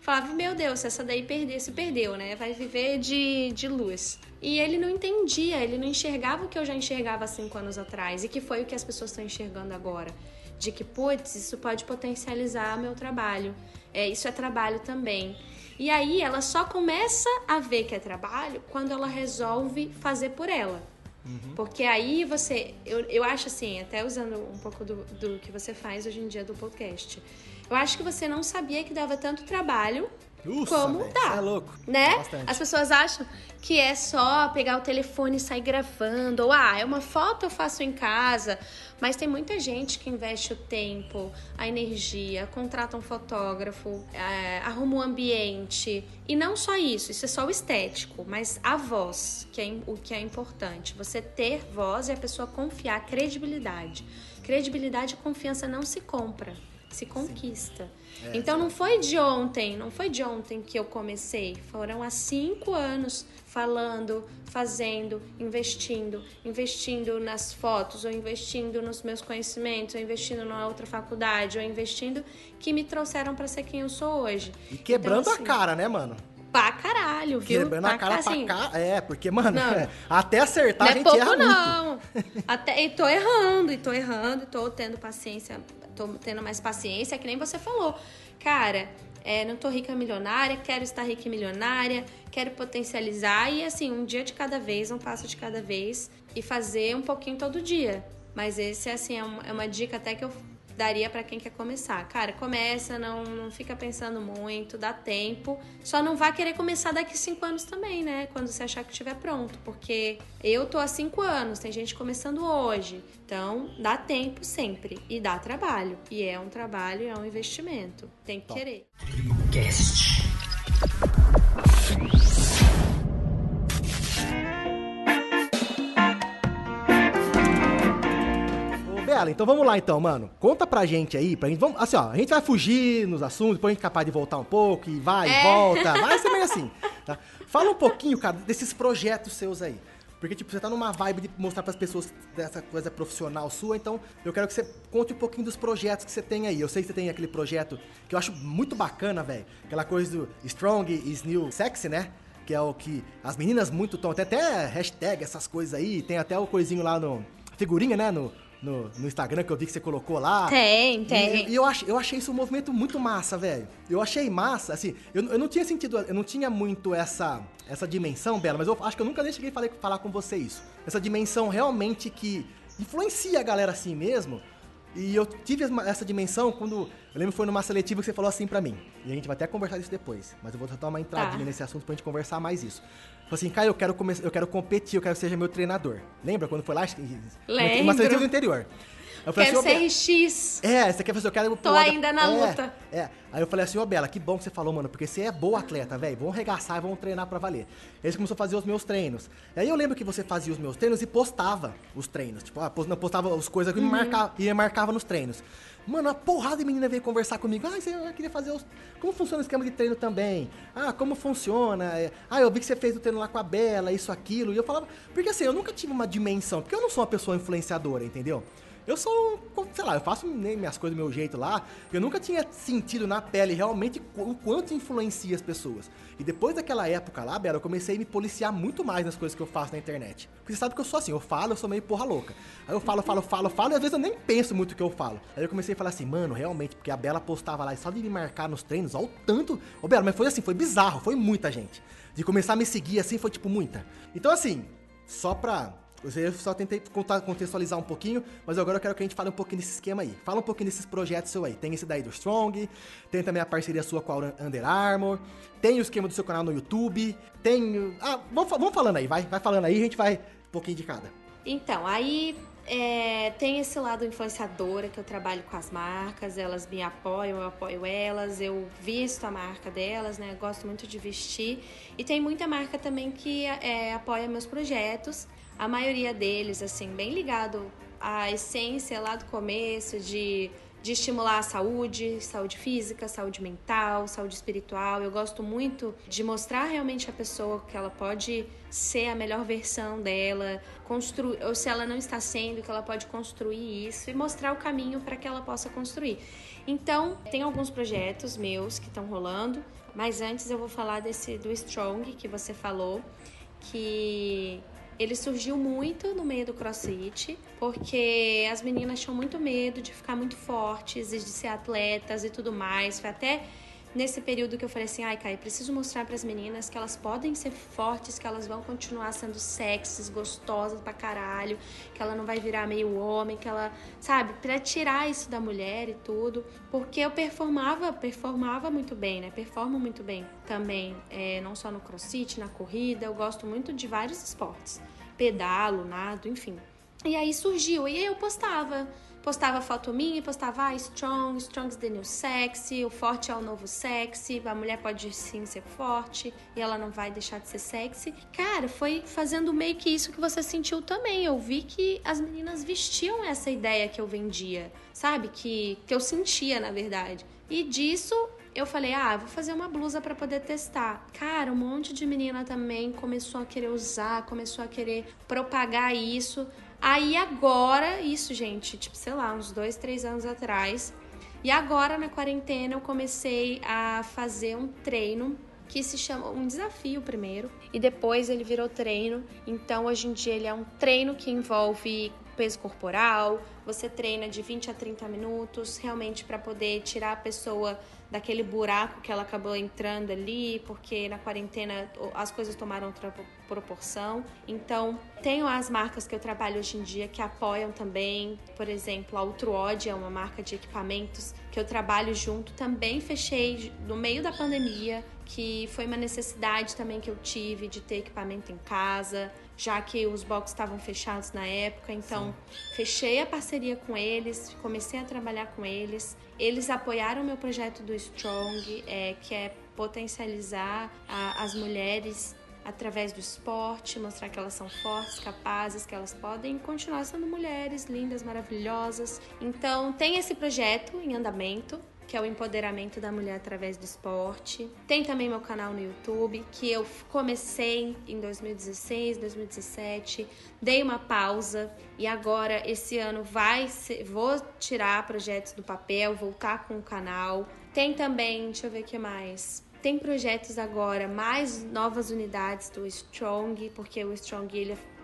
Falava, meu Deus, se essa daí perder, se perdeu, né? Vai viver de, de luz. E ele não entendia, ele não enxergava o que eu já enxergava há cinco anos atrás e que foi o que as pessoas estão enxergando agora. De que, putz, isso pode potencializar meu trabalho. É, isso é trabalho também. E aí ela só começa a ver que é trabalho quando ela resolve fazer por ela. Uhum. Porque aí você. Eu, eu acho assim, até usando um pouco do, do que você faz hoje em dia do podcast. Eu acho que você não sabia que dava tanto trabalho Ufa, como véio, dá. É louco. Né? As pessoas acham que é só pegar o telefone e sair gravando. Ou, ah, é uma foto eu faço em casa. Mas tem muita gente que investe o tempo, a energia, contrata um fotógrafo, é, arruma um ambiente. E não só isso, isso é só o estético, mas a voz, que é o que é importante. Você ter voz e a pessoa confiar, credibilidade. Credibilidade e confiança não se compra se conquista. É, então não foi de ontem, não foi de ontem que eu comecei. Foram há cinco anos falando, fazendo, investindo, investindo nas fotos, ou investindo nos meus conhecimentos, ou investindo numa outra faculdade, ou investindo que me trouxeram para ser quem eu sou hoje. E quebrando então, assim, a cara, né, mano? Pra caralho, viu? Quebrando pra a cara assim, pra cá. É, porque, mano, é, até acertar não a é gente é pouco, erra não. muito. Até, e tô errando, e tô errando, e tô tendo paciência tô tendo mais paciência, que nem você falou. Cara, é, não tô rica milionária, quero estar rica e milionária, quero potencializar e assim, um dia de cada vez, um passo de cada vez e fazer um pouquinho todo dia. Mas esse assim é uma, é uma dica até que eu daria para quem quer começar. Cara, começa, não, não fica pensando muito, dá tempo. Só não vai querer começar daqui cinco anos também, né? Quando você achar que estiver pronto. Porque eu tô há cinco anos, tem gente começando hoje. Então, dá tempo sempre. E dá trabalho. E é um trabalho, é um investimento. Tem que Top. querer. Cast. Então vamos lá então, mano. Conta pra gente aí, pra gente, vamos, assim, ó, a gente vai fugir nos assuntos, depois a gente é capaz de voltar um pouco, e vai, é. volta, vai ser meio assim, tá? Fala um pouquinho, cara, desses projetos seus aí. Porque, tipo, você tá numa vibe de mostrar para as pessoas dessa coisa profissional sua, então eu quero que você conte um pouquinho dos projetos que você tem aí. Eu sei que você tem aquele projeto que eu acho muito bacana, velho. Aquela coisa do Strong is New Sexy, né? Que é o que as meninas muito estão. Tem até hashtag, essas coisas aí. Tem até o coisinho lá no. Figurinha, né? No, no, no, Instagram que eu vi que você colocou lá. Tem, tem. E, e eu, ach, eu achei isso um movimento muito massa, velho. Eu achei massa, assim, eu, eu não tinha sentido, eu não tinha muito essa, essa dimensão, Bela, mas eu acho que eu nunca nem cheguei a falar, falar com você isso. Essa dimensão realmente que influencia a galera assim mesmo. E eu tive essa dimensão quando. Eu lembro que foi numa seletiva que você falou assim para mim. E a gente vai até conversar isso depois. Mas eu vou dar uma entradinha tá. nesse assunto pra gente conversar mais isso. Falei assim, Caio, eu quero, começar, eu quero competir, eu quero que seja meu treinador. Lembra quando foi lá? Lembro. Uma seletiva do interior. Eu falei quero assim, ser RX. É, você quer fazer, eu quero... Tô ainda na é, luta. É, Aí eu falei assim, ô oh, Bela, que bom que você falou, mano, porque você é boa atleta, velho. Vamos regaçar e vamos treinar pra valer. Aí você começou a fazer os meus treinos. E aí eu lembro que você fazia os meus treinos e postava os treinos. Tipo, ah, postava as coisas que uhum. marcava, e marcava nos treinos. Mano, uma porrada de menina veio conversar comigo. Ah, eu queria fazer os. Como funciona o esquema de treino também? Ah, como funciona? É, ah, eu vi que você fez o treino lá com a Bela, isso, aquilo. E eu falava. Porque assim, eu nunca tive uma dimensão. Porque eu não sou uma pessoa influenciadora, entendeu? Eu sou, sei lá, eu faço minhas coisas do meu jeito lá. Eu nunca tinha sentido na pele realmente o quanto influencia as pessoas. E depois daquela época lá, Bela, eu comecei a me policiar muito mais nas coisas que eu faço na internet. Porque você sabe que eu sou assim, eu falo, eu sou meio porra louca. Aí eu falo, falo, falo, falo, e às vezes eu nem penso muito o que eu falo. Aí eu comecei a falar assim, mano, realmente, porque a Bela postava lá e só de me marcar nos treinos, ó, o tanto. Ô, Bela, mas foi assim, foi bizarro, foi muita gente. De começar a me seguir assim, foi tipo muita. Então, assim, só pra eu só tentei contextualizar um pouquinho, mas agora eu quero que a gente fale um pouquinho desse esquema aí. Fala um pouquinho desses projetos seu aí. Tem esse daí do Strong, tem também a parceria sua com a Under Armour, tem o esquema do seu canal no YouTube, tem... Ah, vamos, vamos falando aí, vai, vai falando aí, a gente vai um pouquinho de cada. Então, aí é, tem esse lado influenciadora que eu trabalho com as marcas, elas me apoiam, eu apoio elas, eu visto a marca delas, né? Gosto muito de vestir. E tem muita marca também que é, apoia meus projetos a maioria deles, assim, bem ligado à essência lá do começo de, de estimular a saúde, saúde física, saúde mental, saúde espiritual. Eu gosto muito de mostrar realmente a pessoa que ela pode ser a melhor versão dela, construir, ou se ela não está sendo, que ela pode construir isso e mostrar o caminho para que ela possa construir. Então, tem alguns projetos meus que estão rolando, mas antes eu vou falar desse do Strong que você falou, que ele surgiu muito no meio do crossfit, porque as meninas tinham muito medo de ficar muito fortes, de ser atletas e tudo mais. Foi até nesse período que eu falei assim, ai, Kai, preciso mostrar para as meninas que elas podem ser fortes, que elas vão continuar sendo sexys, gostosas pra caralho, que ela não vai virar meio homem, que ela, sabe, para tirar isso da mulher e tudo, porque eu performava, performava muito bem, né? Performo muito bem também, é, não só no crossfit, na corrida, eu gosto muito de vários esportes, pedalo, nado, enfim. E aí surgiu, e aí eu postava postava foto minha e postava ah, strong, strong's the new sexy, o forte é o novo sexy, a mulher pode sim ser forte e ela não vai deixar de ser sexy. Cara, foi fazendo meio que isso que você sentiu também. Eu vi que as meninas vestiam essa ideia que eu vendia, sabe? Que, que eu sentia, na verdade. E disso eu falei, ah, vou fazer uma blusa para poder testar. Cara, um monte de menina também começou a querer usar, começou a querer propagar isso. Aí agora, isso, gente, tipo, sei lá, uns dois, três anos atrás. E agora na quarentena eu comecei a fazer um treino que se chama um desafio primeiro e depois ele virou treino. Então hoje em dia ele é um treino que envolve peso corporal, você treina de 20 a 30 minutos, realmente para poder tirar a pessoa daquele buraco que ela acabou entrando ali, porque na quarentena as coisas tomaram outra proporção. Então, tenho as marcas que eu trabalho hoje em dia que apoiam também, por exemplo, a Ultrood é uma marca de equipamentos que eu trabalho junto, também fechei no meio da pandemia, que foi uma necessidade também que eu tive de ter equipamento em casa já que os boxes estavam fechados na época. Então, Sim. fechei a parceria com eles, comecei a trabalhar com eles. Eles apoiaram o meu projeto do Strong, é, que é potencializar a, as mulheres através do esporte, mostrar que elas são fortes, capazes, que elas podem continuar sendo mulheres lindas, maravilhosas. Então, tem esse projeto em andamento que é o empoderamento da mulher através do esporte. Tem também meu canal no YouTube, que eu comecei em 2016, 2017, dei uma pausa e agora esse ano vai ser, vou tirar projetos do papel, voltar com o canal. Tem também, deixa eu ver o que mais. Tem projetos agora, mais novas unidades do Strong, porque o Strong ele é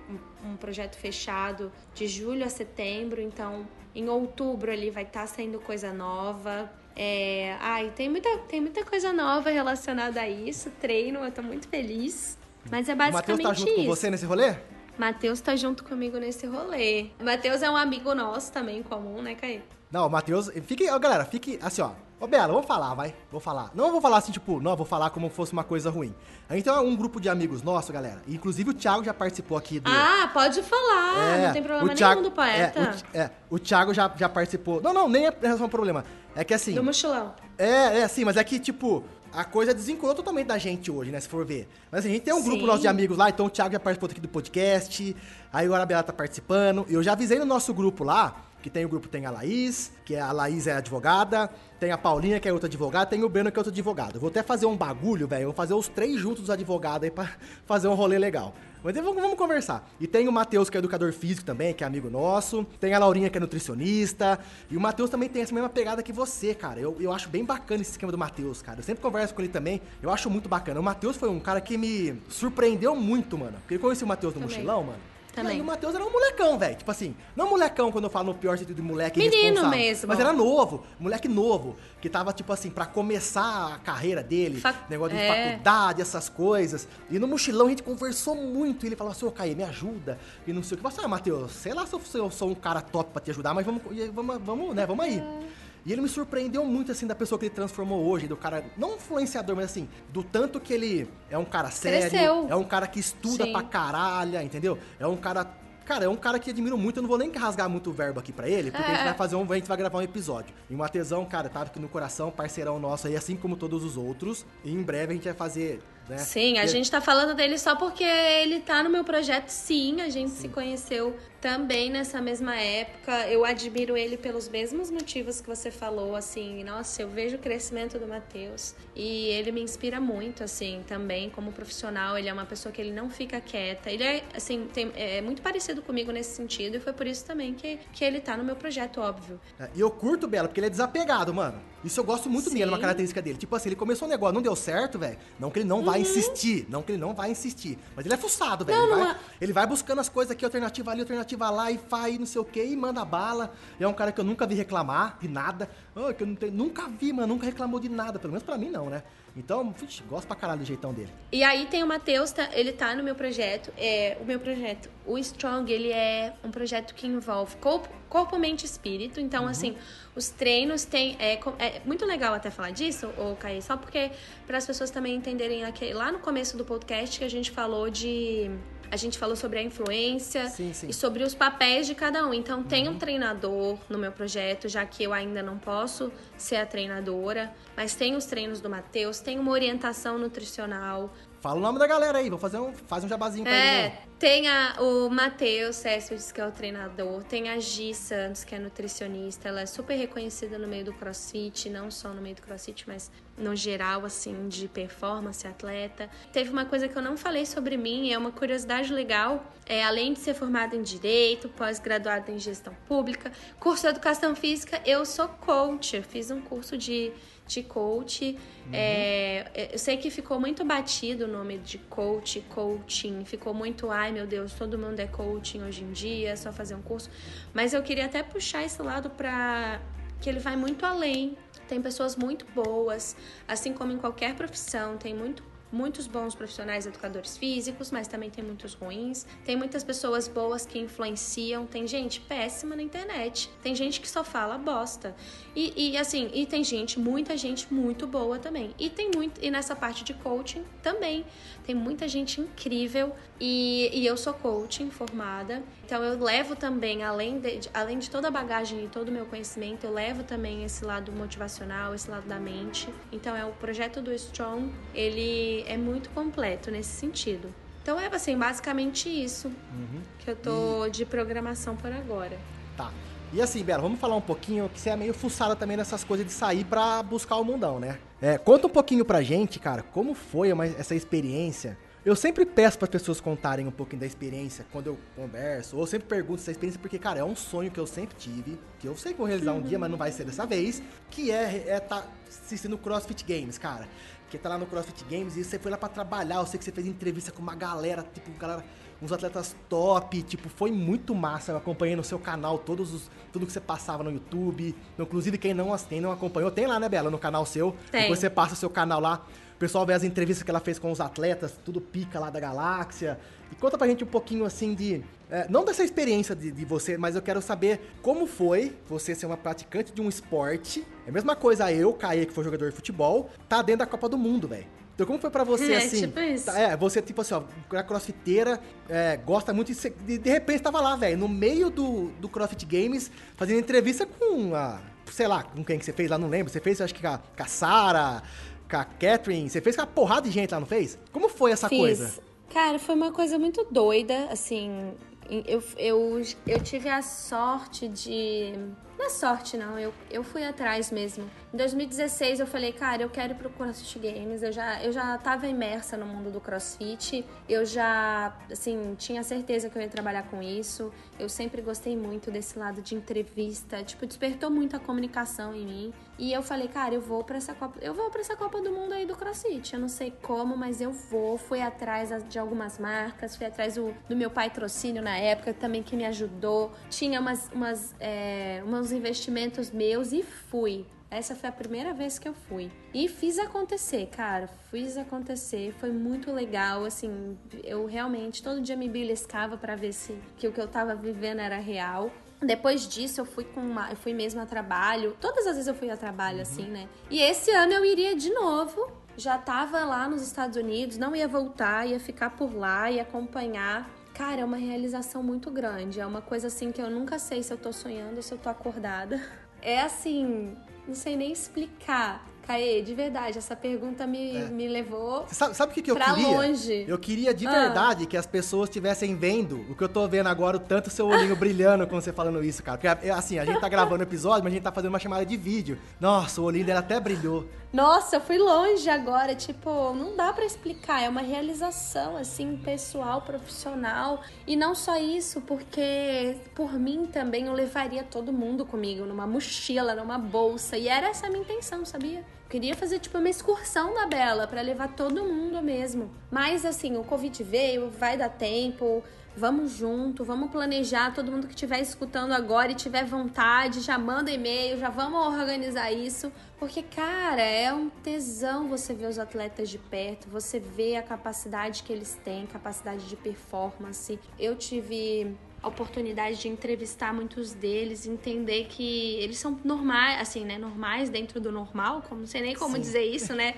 um, projeto fechado de julho a setembro, então em outubro ali vai estar tá saindo coisa nova. É, ai, tem muita, tem muita coisa nova relacionada a isso, treino, eu tô muito feliz. Mas é basicamente o Matheus tá junto isso. com você nesse rolê? Matheus tá junto comigo nesse rolê. Matheus é um amigo nosso também, comum, né, Caí? Não, o Matheus. Fique. Ó, galera, fique assim, ó. Ô, Bela, vamos falar, vai. Vou falar. Não vou falar assim, tipo, não, vou falar como fosse uma coisa ruim. A gente tem um grupo de amigos nosso, galera. Inclusive o Thiago já participou aqui do. Ah, pode falar. É, não tem problema Thiago, nenhum do poeta. É, o, é, o Thiago já, já participou. Não, não, nem é relação ao problema. É que assim. Do mochilão. É, é, sim, mas é que, tipo, a coisa desvinculou totalmente da gente hoje, né? Se for ver. Mas assim, a gente tem um Sim. grupo nosso de amigos lá, então o Thiago já participou aqui do podcast, aí agora a Bela tá participando. E eu já avisei no nosso grupo lá que tem o grupo, tem a Laís, que é a Laís é advogada, tem a Paulinha, que é outra advogada, tem o Breno, que é outro advogado. vou até fazer um bagulho, velho, vou fazer os três juntos dos advogados aí pra fazer um rolê legal. Mas vamos, vamos conversar. E tem o Matheus, que é educador físico também, que é amigo nosso. Tem a Laurinha, que é nutricionista. E o Matheus também tem essa mesma pegada que você, cara. Eu, eu acho bem bacana esse esquema do Matheus, cara. Eu sempre converso com ele também. Eu acho muito bacana. O Matheus foi um cara que me surpreendeu muito, mano. Porque eu conheci o Matheus no também. mochilão, mano. Também. E o Matheus era um molecão, velho. Tipo assim, não molecão quando eu falo no pior sentido de moleque Menino mesmo. Mas era novo, moleque novo. Que tava, tipo assim, para começar a carreira dele, negócio de é. faculdade, essas coisas. E no mochilão a gente conversou muito. E ele falou assim, ô Caí, me ajuda. E não sei o que. Eu falei assim, ah, Matheus, sei lá se eu sou um cara top pra te ajudar, mas vamos, vamos, vamos né, vamos aí. É. E ele me surpreendeu muito, assim, da pessoa que ele transformou hoje, do cara, não influenciador, mas assim, do tanto que ele é um cara sério, Cresceu. é um cara que estuda Sim. pra caralho, entendeu? É um cara Cara, é um cara que admiro muito, eu não vou nem rasgar muito o verbo aqui pra ele, porque é. a gente vai fazer um. A gente vai gravar um episódio. E o Matezão, cara, tá aqui no coração, parceirão nosso aí, assim como todos os outros. E em breve a gente vai fazer né? Sim, a e... gente tá falando dele só porque ele tá no meu projeto, sim. A gente sim. se conheceu também nessa mesma época. Eu admiro ele pelos mesmos motivos que você falou, assim. Nossa, eu vejo o crescimento do Matheus. E ele me inspira muito, assim, também como profissional. Ele é uma pessoa que ele não fica quieta. Ele é, assim, tem, é muito parecido comigo nesse sentido. E foi por isso também que, que ele tá no meu projeto, óbvio. É, e eu curto, Bela, porque ele é desapegado, mano. Isso eu gosto muito Sim. dele, uma característica dele. Tipo assim, ele começou um negócio, não deu certo, velho. Não que ele não uhum. vai insistir, não que ele não vai insistir. Mas ele é fuçado, velho. Ele, vai, é... ele vai buscando as coisas aqui, alternativa ali, alternativa lá, e faz não sei o que, e manda bala. E é um cara que eu nunca vi reclamar de nada. Oh, que eu tenho, nunca vi, mano, nunca reclamou de nada. Pelo menos pra mim não, né? Então, gosto pra caralho do jeitão dele. E aí tem o Matheus, tá, ele tá no meu projeto. É, o meu projeto, o Strong, ele é um projeto que envolve corpo, corpo mente e espírito. Então, uhum. assim, os treinos têm. É, é, muito legal até falar disso, ô Caí, só porque para as pessoas também entenderem aqui, lá no começo do podcast que a gente falou de a gente falou sobre a influência sim, sim. e sobre os papéis de cada um. Então, tem um uhum. treinador no meu projeto, já que eu ainda não posso ser a treinadora, mas tem os treinos do Matheus, tem uma orientação nutricional, Fala o nome da galera aí, vou fazer um, faz um jabazinho pra é, eles. Tem a, o Matheus Céspedes, que é o treinador. Tem a Gi Santos, que é nutricionista. Ela é super reconhecida no meio do crossfit, não só no meio do crossfit, mas no geral, assim, de performance, atleta. Teve uma coisa que eu não falei sobre mim, é uma curiosidade legal. É, além de ser formada em Direito, pós-graduada em Gestão Pública, curso de Educação Física, eu sou coach. Eu fiz um curso de de coach. Uhum. É, eu sei que ficou muito batido o nome de coach, coaching. Ficou muito, ai meu Deus, todo mundo é coaching hoje em dia, é só fazer um curso. Mas eu queria até puxar esse lado para que ele vai muito além. Tem pessoas muito boas, assim como em qualquer profissão, tem muito muitos bons profissionais educadores físicos, mas também tem muitos ruins. Tem muitas pessoas boas que influenciam, tem gente péssima na internet, tem gente que só fala bosta. E, e assim, e tem gente, muita gente muito boa também. E tem muito, e nessa parte de coaching também. Tem muita gente incrível e, e eu sou coaching formada. Então eu levo também, além de, além de toda a bagagem e todo o meu conhecimento, eu levo também esse lado motivacional, esse lado da mente. Então é o projeto do Strong, ele é muito completo nesse sentido. Então é assim, basicamente isso uhum. que eu tô de programação por agora. Tá. E assim, Bela, vamos falar um pouquinho, que você é meio fuçada também nessas coisas de sair pra buscar o mundão, né? É, conta um pouquinho pra gente, cara, como foi uma, essa experiência. Eu sempre peço para as pessoas contarem um pouquinho da experiência quando eu converso, ou eu sempre pergunto essa experiência, porque, cara, é um sonho que eu sempre tive, que eu sei que vou realizar um dia, mas não vai ser dessa vez, que é é tá assistindo CrossFit Games, cara. Que tá lá no CrossFit Games e você foi lá para trabalhar, eu sei que você fez entrevista com uma galera, tipo, galera uns atletas top, tipo, foi muito massa. Eu acompanhei no seu canal todos os, tudo que você passava no YouTube. Inclusive, quem não, quem não acompanhou, tem lá, né, Bela, no canal seu. Tem. Depois você passa o seu canal lá. O pessoal vê as entrevistas que ela fez com os atletas, tudo pica lá da galáxia. E conta pra gente um pouquinho assim de. É, não dessa experiência de, de, você, mas eu quero saber como foi você ser uma praticante de um esporte. É a mesma coisa eu, Caê, que foi jogador de futebol, tá dentro da Copa do Mundo, velho. Então, como foi pra você, é, assim? Tipo isso. É, você, tipo assim, ó, a crossfiteira, é, gosta muito de, de, de repente tava lá, velho, no meio do, do CrossFit Games, fazendo entrevista com a. Sei lá, com quem que você fez lá, não lembro. Você fez, acho que com a, com a Sara, com a Catherine. Você fez com uma porrada de gente lá, não fez? Como foi essa Fiz. coisa? Cara, foi uma coisa muito doida, assim. Eu, eu, eu tive a sorte de. Não é sorte, não. Eu, eu fui atrás mesmo. Em 2016 eu falei, cara, eu quero ir pro CrossFit Games. Eu já, eu já tava imersa no mundo do CrossFit. Eu já, assim, tinha certeza que eu ia trabalhar com isso. Eu sempre gostei muito desse lado de entrevista. Tipo, despertou muito a comunicação em mim. E eu falei, cara, eu vou para essa Copa, eu vou para essa Copa do Mundo aí do CrossFit. Eu não sei como, mas eu vou. Fui atrás de algumas marcas, fui atrás do, do meu patrocínio na época também que me ajudou. Tinha umas, umas, é, uns investimentos meus e fui. Essa foi a primeira vez que eu fui. E fiz acontecer, cara. Fiz acontecer. Foi muito legal. Assim, eu realmente todo dia me beliscava para ver se que o que eu tava vivendo era real. Depois disso, eu fui com uma, eu fui mesmo a trabalho. Todas as vezes eu fui a trabalho, uhum. assim, né? E esse ano eu iria de novo. Já tava lá nos Estados Unidos, não ia voltar, ia ficar por lá e acompanhar. Cara, é uma realização muito grande. É uma coisa assim que eu nunca sei se eu tô sonhando ou se eu tô acordada. É assim, não sei nem explicar. Caê, de verdade, essa pergunta me, é. me levou sabe, sabe o que, que eu queria? longe. Eu queria de ah. verdade que as pessoas estivessem vendo o que eu tô vendo agora, o tanto seu olhinho brilhando com você falando isso, cara. Porque, assim, a gente tá gravando o episódio, mas a gente tá fazendo uma chamada de vídeo. Nossa, o olhinho dela até brilhou. Nossa, eu fui longe agora. Tipo, não dá para explicar. É uma realização, assim, pessoal, profissional. E não só isso, porque por mim também eu levaria todo mundo comigo numa mochila, numa bolsa. E era essa a minha intenção, sabia? Queria fazer, tipo, uma excursão da Bela para levar todo mundo mesmo. Mas, assim, o Covid veio, vai dar tempo. Vamos junto, vamos planejar. Todo mundo que estiver escutando agora e tiver vontade, já manda e-mail, já vamos organizar isso. Porque, cara, é um tesão você ver os atletas de perto, você vê a capacidade que eles têm, capacidade de performance. Eu tive a oportunidade de entrevistar muitos deles, entender que eles são normais, assim, né? Normais dentro do normal, como não sei nem como Sim. dizer isso, né?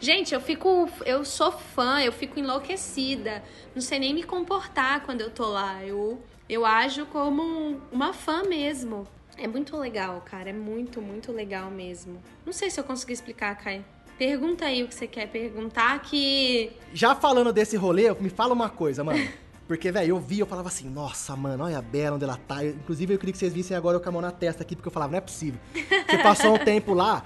Gente, eu fico. Eu sou fã, eu fico enlouquecida. Não sei nem me comportar quando eu tô lá. Eu, eu ajo como uma fã mesmo. É muito legal, cara. É muito, muito legal mesmo. Não sei se eu consegui explicar, Kai. Pergunta aí o que você quer perguntar que. Já falando desse rolê, me fala uma coisa, mano. Porque, velho, eu vi, eu falava assim, nossa, mano, olha a Bela onde ela tá. Inclusive, eu queria que vocês vissem agora eu com a mão na testa aqui, porque eu falava, não é possível. Você passou um tempo lá,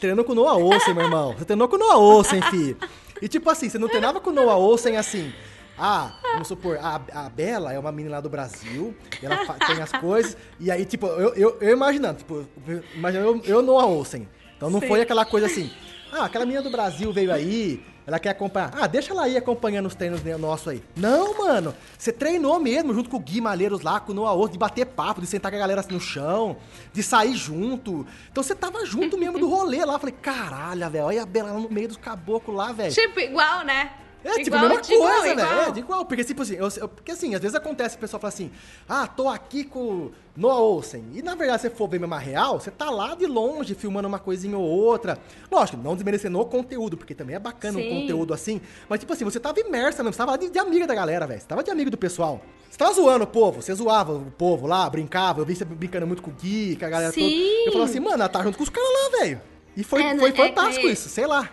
treinando com o Noah Olsen, meu irmão. Você treinou com o Noah Olsen, filho. E tipo assim, você não treinava com o Noah Olsen assim. Ah, vamos supor, a, a Bela é uma menina lá do Brasil, ela tem as coisas, e aí, tipo, eu, eu, eu imaginando, tipo, imaginando eu, eu Noah Olsen. Então não Sim. foi aquela coisa assim, ah, aquela menina do Brasil veio aí, ela quer acompanhar. Ah, deixa ela ir acompanhando os treinos nossos aí. Não, mano. Você treinou mesmo junto com o Gui Malheiros lá, com o Noah Osso, de bater papo, de sentar com a galera assim no chão, de sair junto. Então você tava junto mesmo do rolê lá. Falei, caralho, velho, olha a Bela no meio dos caboclos lá, velho. Tipo, igual, né? É, tipo, igual, a mesma coisa, velho. É, de igual. Porque, tipo assim, eu, eu, porque assim, às vezes acontece, o pessoal fala assim, ah, tô aqui com Noah Olsen. E na verdade, se você for ver mesmo a real, você tá lá de longe, filmando uma coisinha ou outra. Lógico, não desmerecendo o conteúdo, porque também é bacana Sim. um conteúdo assim. Mas, tipo assim, você tava imersa mesmo, você tava de, de amiga da galera, velho. Você tava de amigo do pessoal. Você tava zoando o povo, você zoava o povo lá, brincava. Eu vi você brincando muito com o Gui, com a galera Sim. toda. Eu falava assim, mano, ela tá junto com os caras lá, velho. E foi, é, foi é, fantástico é, isso, sei lá.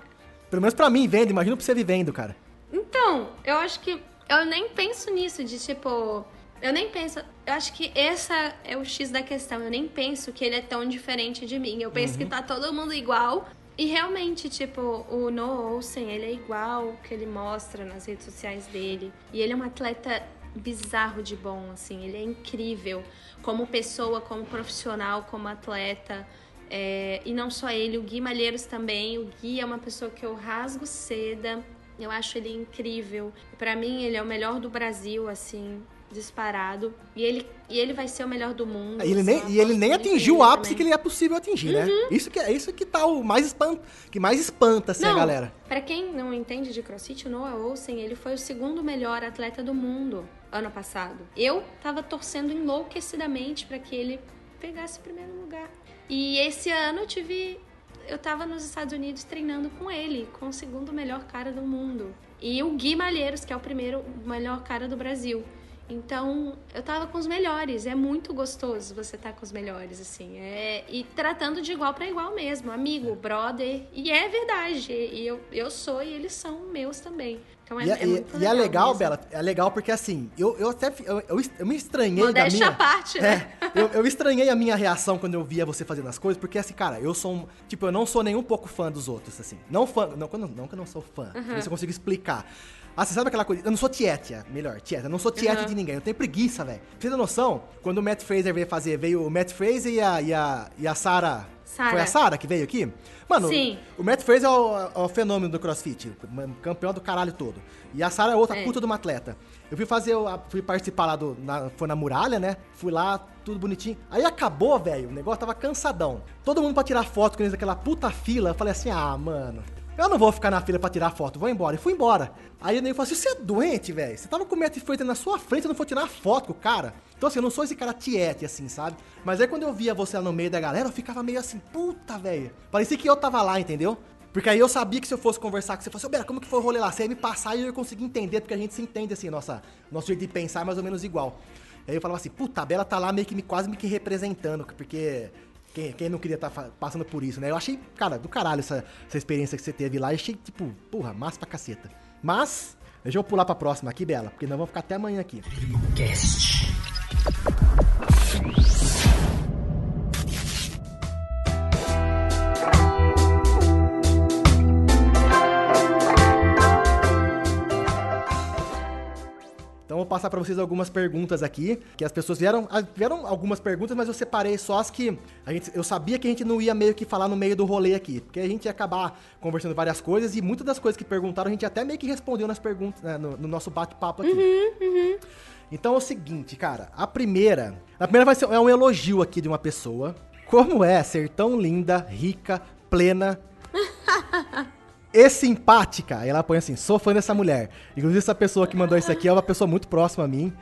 Pelo menos pra mim, vendo, imagina pra você vivendo, cara. Então, eu acho que eu nem penso nisso de tipo. Eu nem penso. Eu acho que essa é o X da questão. Eu nem penso que ele é tão diferente de mim. Eu penso uhum. que tá todo mundo igual. E realmente, tipo, o Noah Olsen, ele é igual que ele mostra nas redes sociais dele. E ele é um atleta bizarro de bom, assim. Ele é incrível como pessoa, como profissional, como atleta. É... e não só ele, o Gui Malheiros também. O Gui é uma pessoa que eu rasgo seda Eu acho ele incrível. Para mim, ele é o melhor do Brasil, assim disparado. E ele, e ele vai ser o melhor do mundo. Ele nem, e ele nem atingiu o ápice também. que ele é possível atingir, né? uhum. né? Isso que, é isso que tá o mais espanta, que mais espanta, assim, não, a galera. Pra quem não entende de crossfit, o Noah Olsen, ele foi o segundo melhor atleta do mundo ano passado. Eu tava torcendo enlouquecidamente para que ele pegasse o primeiro lugar. E esse ano eu tive eu tava nos Estados Unidos treinando com ele, com o segundo melhor cara do mundo. E o Gui Malheiros, que é o primeiro melhor cara do Brasil. Então, eu tava com os melhores. É muito gostoso você estar tá com os melhores, assim. É, e tratando de igual para igual mesmo. Amigo, brother. E é verdade. E eu, eu sou e eles são meus também. Então é, e, é, é muito e é legal, mesmo. Bela, é legal porque assim, eu, eu até eu, eu, eu me estranhei Modéstia da minha... parte, né? É, eu, eu estranhei a minha reação quando eu via você fazendo as coisas, porque assim, cara, eu sou um, tipo, eu não sou nem um pouco fã dos outros, assim. Não fã, não, não, não que eu não sou fã, uhum. isso eu consigo explicar. Ah, você sabe aquela coisa? Eu não sou tietia, melhor, tietia. Eu não sou tietia uhum. de ninguém. Eu tenho preguiça, velho. Você tem noção? Quando o Matt Fraser veio fazer, veio o Matt Fraser e a, e a, e a Sarah. Sarah. Foi a Sarah que veio aqui? Mano, Sim. o Matt Fraser é o, é o, fenômeno do crossfit. Campeão do caralho todo. E a Sarah é outra é. puta de uma atleta. Eu fui fazer, fui participar lá do. Na, foi na muralha, né? Fui lá, tudo bonitinho. Aí acabou, velho. O negócio tava cansadão. Todo mundo pra tirar foto com eles, aquela puta fila. Eu falei assim: ah, mano. Eu não vou ficar na fila pra tirar foto, vou embora. E fui embora. Aí o nego falou assim: você é doente, velho? Você tava com o Matt na sua frente, eu não vou tirar foto com o cara. Então, assim, eu não sou esse cara tiete, assim, sabe? Mas aí quando eu via você lá no meio da galera, eu ficava meio assim, puta, velho. Parecia que eu tava lá, entendeu? Porque aí eu sabia que se eu fosse conversar com você, fosse, ô Bera, como que foi o rolê lá? Você ia me passar e eu ia conseguir entender, porque a gente se entende, assim, nossa, nosso jeito de pensar é mais ou menos igual. Aí eu falava assim, puta, a Bela tá lá meio que me, quase me que representando, porque quem, quem não queria estar tá passando por isso, né? Eu achei, cara, do caralho essa, essa experiência que você teve lá. Eu achei, tipo, porra, massa pra caceta. Mas, deixa eu pular pra próxima aqui, Bela, porque nós vamos ficar até amanhã aqui. Cast. Então vou passar para vocês algumas perguntas aqui, que as pessoas vieram, ah, vieram algumas perguntas, mas eu separei só as que a gente, eu sabia que a gente não ia meio que falar no meio do rolê aqui, porque a gente ia acabar conversando várias coisas e muitas das coisas que perguntaram a gente até meio que respondeu nas perguntas, né, no, no, nosso bate-papo aqui. Uhum, uhum. Então é o seguinte, cara, a primeira, a primeira vai ser é um elogio aqui de uma pessoa. Como é ser tão linda, rica, plena e simpática. E ela põe assim: sou fã dessa mulher. Inclusive, essa pessoa que mandou isso aqui é uma pessoa muito próxima a mim.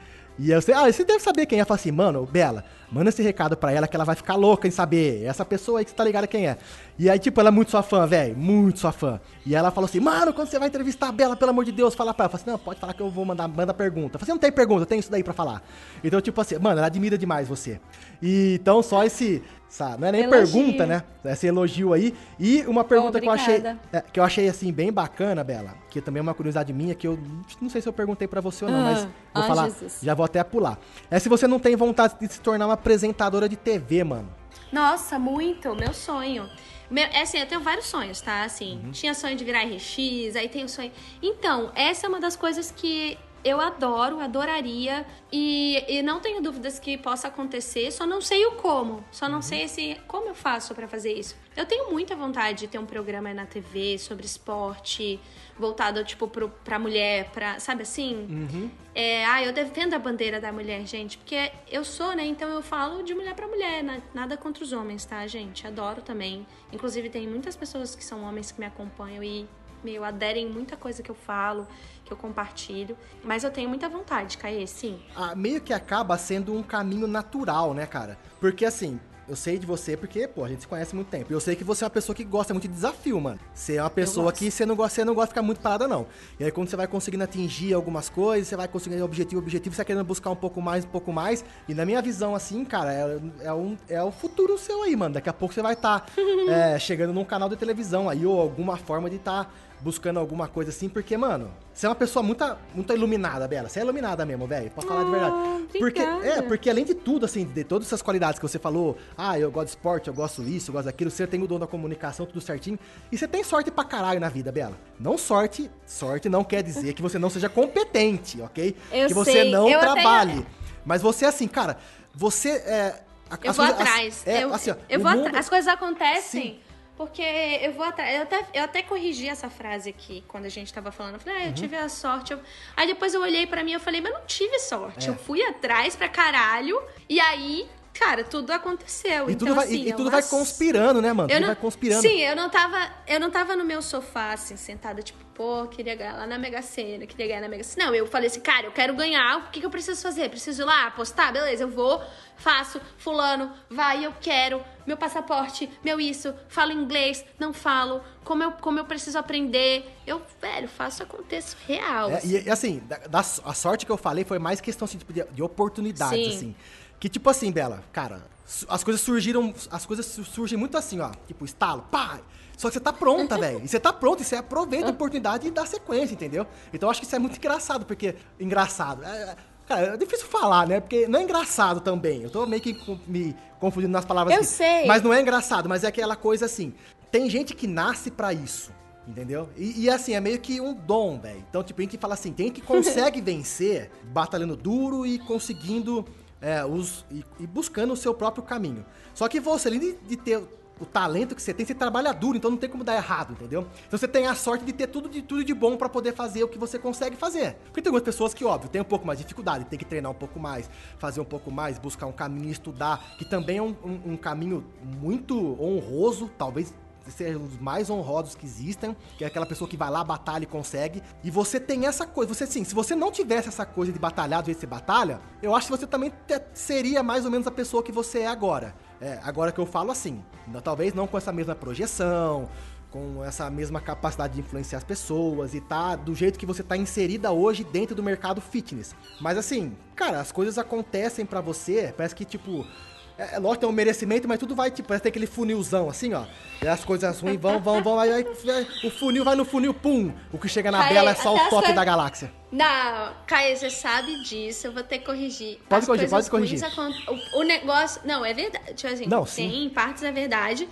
E eu sei, ah, você deve saber quem é. Eu falo assim, mano, Bela, manda esse recado pra ela que ela vai ficar louca em saber. Essa pessoa aí que você tá ligada quem é. E aí, tipo, ela é muito sua fã, velho. Muito sua fã. E ela falou assim, mano, quando você vai entrevistar a Bela, pelo amor de Deus, fala pra ela. Eu falei assim, não, pode falar que eu vou mandar, manda pergunta. Falei assim, não tem pergunta, tenho isso daí pra falar. Então, tipo assim, mano, ela admira demais você. E, então, só esse, Sabe? Não é nem elogio. pergunta, né? Esse elogio aí. E uma pergunta que eu achei é, que eu achei assim bem bacana, Bela, que também é uma curiosidade minha que eu não sei se eu perguntei para você ou não, ah, mas vou ah, falar, Jesus. já vou até pular. É se você não tem vontade de se tornar uma apresentadora de TV, mano. Nossa, muito, meu sonho. Meu, é assim, eu tenho vários sonhos, tá? Assim, uhum. tinha sonho de virar RX, aí tem o sonho. Então, essa é uma das coisas que eu adoro, adoraria e, e, não tenho dúvidas que possa acontecer, só não sei o como, só não sei se como eu faço para fazer isso. Eu tenho muita vontade de ter um programa na TV sobre esporte, voltado tipo pro, pra mulher, pra, sabe assim? Uhum. É, ah, eu defendo a bandeira da mulher, gente, porque eu sou, né? Então eu falo de mulher para mulher, nada contra os homens, tá, gente? Adoro também. Inclusive tem muitas pessoas que são homens que me acompanham e meu, aderem muita coisa que eu falo, que eu compartilho. Mas eu tenho muita vontade, Caê, sim. Ah, meio que acaba sendo um caminho natural, né, cara? Porque assim, eu sei de você porque, pô, a gente se conhece há muito tempo. Eu sei que você é uma pessoa que gosta muito de desafio, mano. Você é uma pessoa que você não, gosta, você não gosta de ficar muito parada, não. E aí, quando você vai conseguindo atingir algumas coisas, você vai conseguindo objetivo, objetivo, você vai querendo buscar um pouco mais, um pouco mais. E na minha visão, assim, cara, é, é, um, é o futuro seu aí, mano. Daqui a pouco você vai estar tá, é, chegando num canal de televisão aí, ou alguma forma de estar. Tá buscando alguma coisa assim, porque, mano, você é uma pessoa muito, muito iluminada, Bela. Você é iluminada mesmo, velho. Pra falar de verdade. Obrigada. Porque, é, porque além de tudo, assim, de todas essas qualidades que você falou, ah, eu gosto de esporte, eu gosto disso, eu gosto daquilo, você tem o dom da comunicação, tudo certinho. E você tem sorte pra caralho na vida, Bela. Não sorte, sorte não quer dizer que você não seja competente, ok? Eu que você sei. não eu trabalhe. Tenho... Mas você, assim, cara, você é. eu vou coisas, atrás. É, eu, assim, ó, eu vou mundo... As coisas acontecem. Sim porque eu vou atrás. Eu até, eu até corrigi essa frase aqui quando a gente tava falando. Eu falei, ah, eu uhum. tive a sorte. Eu... Aí depois eu olhei para mim e falei, mas não tive sorte. É. Eu fui atrás pra caralho. E aí cara, tudo aconteceu. E então, tudo, vai, assim, e, e tudo vai conspirando, né, mano? Eu tudo não, vai conspirando. Sim, eu não tava. Eu não tava no meu sofá, assim, sentada, tipo, pô, queria ganhar lá na Mega Sena, queria ganhar na Mega Sena. Não, eu falei assim, cara, eu quero ganhar, o que, que eu preciso fazer? Preciso ir lá apostar? Beleza, eu vou, faço, fulano, vai, eu quero, meu passaporte, meu isso, falo inglês, não falo, como eu, como eu preciso aprender. Eu, velho, faço acontecer real. É, assim. E assim, da, da, a sorte que eu falei foi mais questão assim, tipo, de, de oportunidades, Sim. assim. Que tipo assim, Bela, cara, as coisas surgiram, as coisas surgem muito assim, ó, tipo estalo, pá. Só que você tá pronta, velho. E você tá pronto, e você aproveita a oportunidade e dá sequência, entendeu? Então eu acho que isso é muito engraçado, porque engraçado. É, é, cara, é difícil falar, né? Porque não é engraçado também. Eu tô meio que me confundindo nas palavras. Eu aqui. sei. Mas não é engraçado, mas é aquela coisa assim. Tem gente que nasce para isso. Entendeu? E, e, assim, é meio que um dom, velho. Então, tipo, a gente fala assim, tem que consegue vencer batalhando duro e conseguindo é, os, e, e, buscando o seu próprio caminho. Só que você, além de, de, ter o talento que você tem, você trabalha duro, então não tem como dar errado, entendeu? Então você tem a sorte de ter tudo de, tudo de bom para poder fazer o que você consegue fazer. Porque tem algumas pessoas que, óbvio, tem um pouco mais de dificuldade, tem que treinar um pouco mais, fazer um pouco mais, buscar um caminho, estudar, que também é um, um, um caminho muito honroso, talvez ser os mais honrosos que existem, que é aquela pessoa que vai lá, batalha e consegue. E você tem essa coisa, você sim, se você não tivesse essa coisa de batalhar do jeito que você batalha, eu acho que você também seria mais ou menos a pessoa que você é agora. É, agora que eu falo assim, talvez não com essa mesma projeção, com essa mesma capacidade de influenciar as pessoas e tá do jeito que você tá inserida hoje dentro do mercado fitness. Mas assim, cara, as coisas acontecem para você, parece que tipo, é, é, lógico, tem um merecimento, mas tudo vai, tipo, parece ter aquele funilzão, assim, ó. E as coisas ruins vão, vão, vão, aí, aí, o funil vai no funil, pum. O que chega na Caê, bela é só o top da galáxia. Não, Caio, você sabe disso, eu vou ter que corrigir. Pode as corrigir, pode corrigir. O, o, negócio, não, é verdade, tipo assim, não, sim. tem partes é verdade,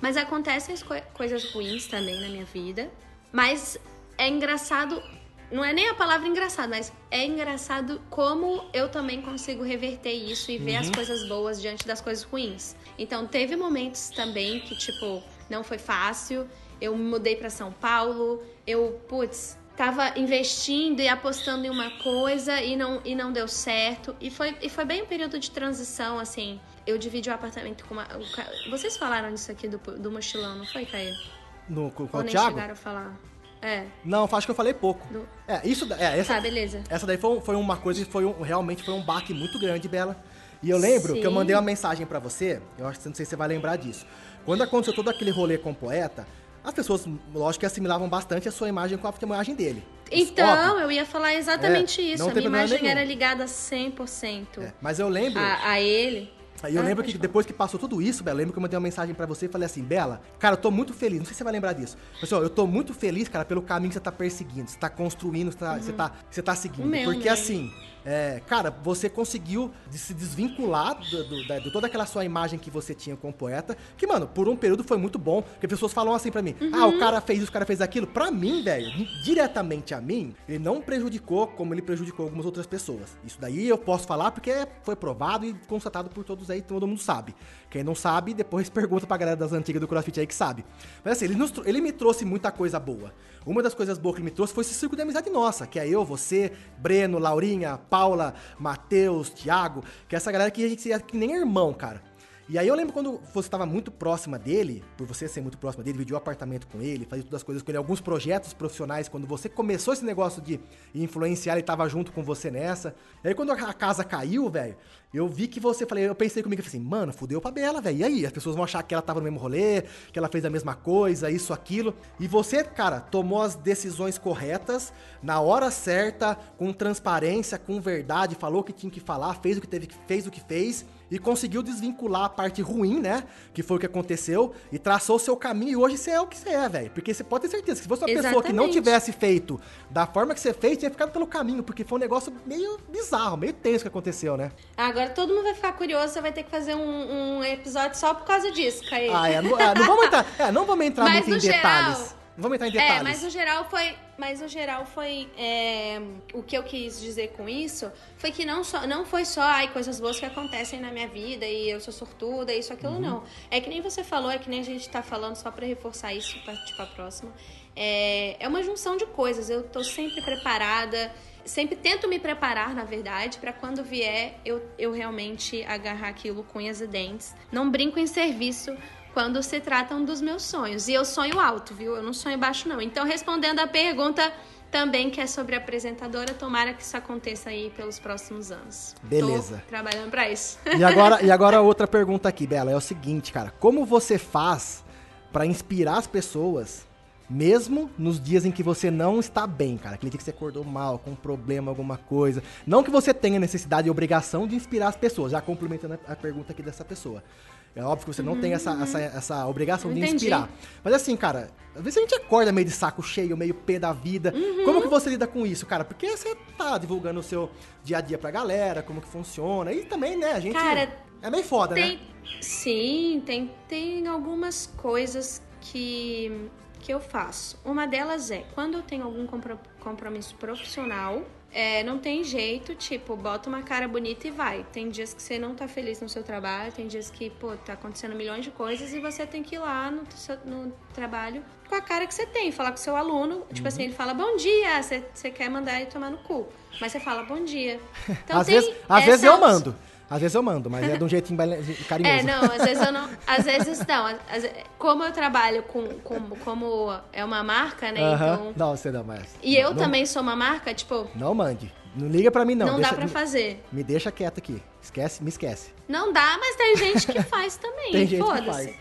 mas acontecem co coisas ruins também na minha vida. Mas é engraçado não é nem a palavra engraçado, mas é engraçado como eu também consigo reverter isso e ver uhum. as coisas boas diante das coisas ruins. Então, teve momentos também que, tipo, não foi fácil. Eu me mudei para São Paulo, eu, putz, tava investindo e apostando em uma coisa e não, e não deu certo. E foi, e foi bem um período de transição, assim. Eu dividi o apartamento com uma. Vocês falaram disso aqui do, do mochilão, não foi, Caio? No, com, com o Thiago? chegaram a falar. É. Não, acho que eu falei pouco. Do... É, isso. É, essa, tá, beleza. Essa daí foi, foi uma coisa que foi um, realmente foi um baque muito grande, Bela. E eu lembro Sim. que eu mandei uma mensagem para você, eu acho que não sei se você vai lembrar disso. Quando aconteceu todo aquele rolê com o poeta, as pessoas, lógico que assimilavam bastante a sua imagem com a imagem dele. Então, Óbvio. eu ia falar exatamente é, isso. A minha imagem nenhum. era ligada 100%. É, mas eu lembro. A, a ele. Aí eu ah, lembro que depois que passou tudo isso, Bela, eu lembro que eu mandei uma mensagem para você e falei assim, Bela, cara, eu tô muito feliz, não sei se você vai lembrar disso. Pessoal, eu tô muito feliz, cara, pelo caminho que você tá perseguindo, você tá construindo, você tá, uhum. você tá, você tá seguindo. Meu, porque meu. assim, é, cara, você conseguiu se desvincular do, do, da, de toda aquela sua imagem que você tinha como poeta, que, mano, por um período foi muito bom, porque pessoas falam assim para mim, uhum. ah, o cara fez isso, o cara fez aquilo. Pra mim, velho, diretamente a mim, ele não prejudicou como ele prejudicou algumas outras pessoas. Isso daí eu posso falar porque foi provado e constatado por todos aí, todo mundo sabe. Quem não sabe, depois pergunta pra galera das antigas do CrossFit aí que sabe. Mas assim, ele, nos, ele me trouxe muita coisa boa. Uma das coisas boas que ele me trouxe foi esse círculo de amizade nossa, que é eu, você, Breno, Laurinha, Paula, Matheus, Thiago, que é essa galera que a gente é que nem irmão, cara. E aí eu lembro quando você estava muito próxima dele, por você ser muito próxima dele, dividiu o apartamento com ele, fazia todas as coisas com ele, alguns projetos profissionais, quando você começou esse negócio de influenciar, ele estava junto com você nessa. E aí quando a casa caiu, velho, eu vi que você, falei, eu pensei comigo assim, mano, fudeu pra Bela, velho. E aí? As pessoas vão achar que ela tava no mesmo rolê, que ela fez a mesma coisa, isso, aquilo. E você, cara, tomou as decisões corretas, na hora certa, com transparência, com verdade, falou o que tinha que falar, fez o que teve, fez o que fez e conseguiu desvincular a parte ruim, né? Que foi o que aconteceu, e traçou o seu caminho. E hoje você é o que você é, velho. Porque você pode ter certeza que se fosse uma Exatamente. pessoa que não tivesse feito da forma que você fez, tinha ficado pelo caminho, porque foi um negócio meio bizarro, meio tenso que aconteceu, né? Agora todo mundo vai ficar curioso, você vai ter que fazer um, um episódio só por causa disso, Caí. Ah, é. Não, é, não vamos entrar, é, não vamos entrar muito em geral, detalhes. Vamos entrar em detalhes. É, mas no geral foi. Mas no geral foi. é, o que eu quis dizer com isso foi que não, só, não foi só ai, coisas boas que acontecem na minha vida e eu sou sortuda, isso, aquilo, Uhum. não. É que nem você falou, é que nem a gente tá falando só pra reforçar isso, pra partir pra próxima. É, é uma junção de coisas. Eu tô sempre preparada. Sempre tento me preparar, na verdade, pra quando vier eu, eu realmente agarrar aquilo com unhas e dentes. Não brinco em serviço quando se tratam dos meus sonhos. E eu sonho alto, viu? Eu não sonho baixo, não. Então, respondendo a pergunta também que é sobre a apresentadora, tomara que isso aconteça aí pelos próximos anos. Beleza. Tô trabalhando pra isso. E agora, e agora outra pergunta aqui, Bela, é o seguinte, cara, como você faz pra inspirar as pessoas, mesmo nos dias em que você não está bem, cara? Aquele dia que você acordou mal, com um problema, alguma coisa. Não que você tenha necessidade e obrigação de inspirar as pessoas, já complementando a pergunta aqui dessa pessoa. É óbvio que você não tem essa, essa, essa obrigação de Entendi. inspirar. Mas assim, cara, às vezes a gente acorda meio de saco cheio, meio pé da vida. Uhum. Como que você lida com isso, cara? Porque você tá divulgando o seu dia a dia pra galera, como que funciona. E também, né, a gente. Cara, é meio foda, né? Tem, sim, tem, tem algumas coisas que, que eu faço. Uma delas é, quando eu tenho algum compro- compromisso profissional, é, não tem jeito, tipo, bota uma cara bonita e vai. Tem dias que você não tá feliz no seu trabalho, tem dias que, pô, tá acontecendo milhões de coisas e você tem que ir lá no, seu- no trabalho com a cara que você tem, falar com o seu aluno. Tipo Uhum. assim, ele fala bom dia, você, você quer mandar ele tomar no cu. Mas você fala bom dia. Então às vezes, às vezes eu mando. Às vezes eu mando, mas é de um jeitinho carinhoso. é, não, às vezes eu não. Às vezes não. às- como eu trabalho com, com- Como é uma marca, né? Aham. Então. Não, você não, mas. E eu não, também sou uma marca, tipo, Não mande. Não liga pra mim, não. não, Deixa- dá pra fazer. Me deixa quieto aqui. Esquece, me esquece. Não dá, mas tem gente que faz também. Tem gente que faz.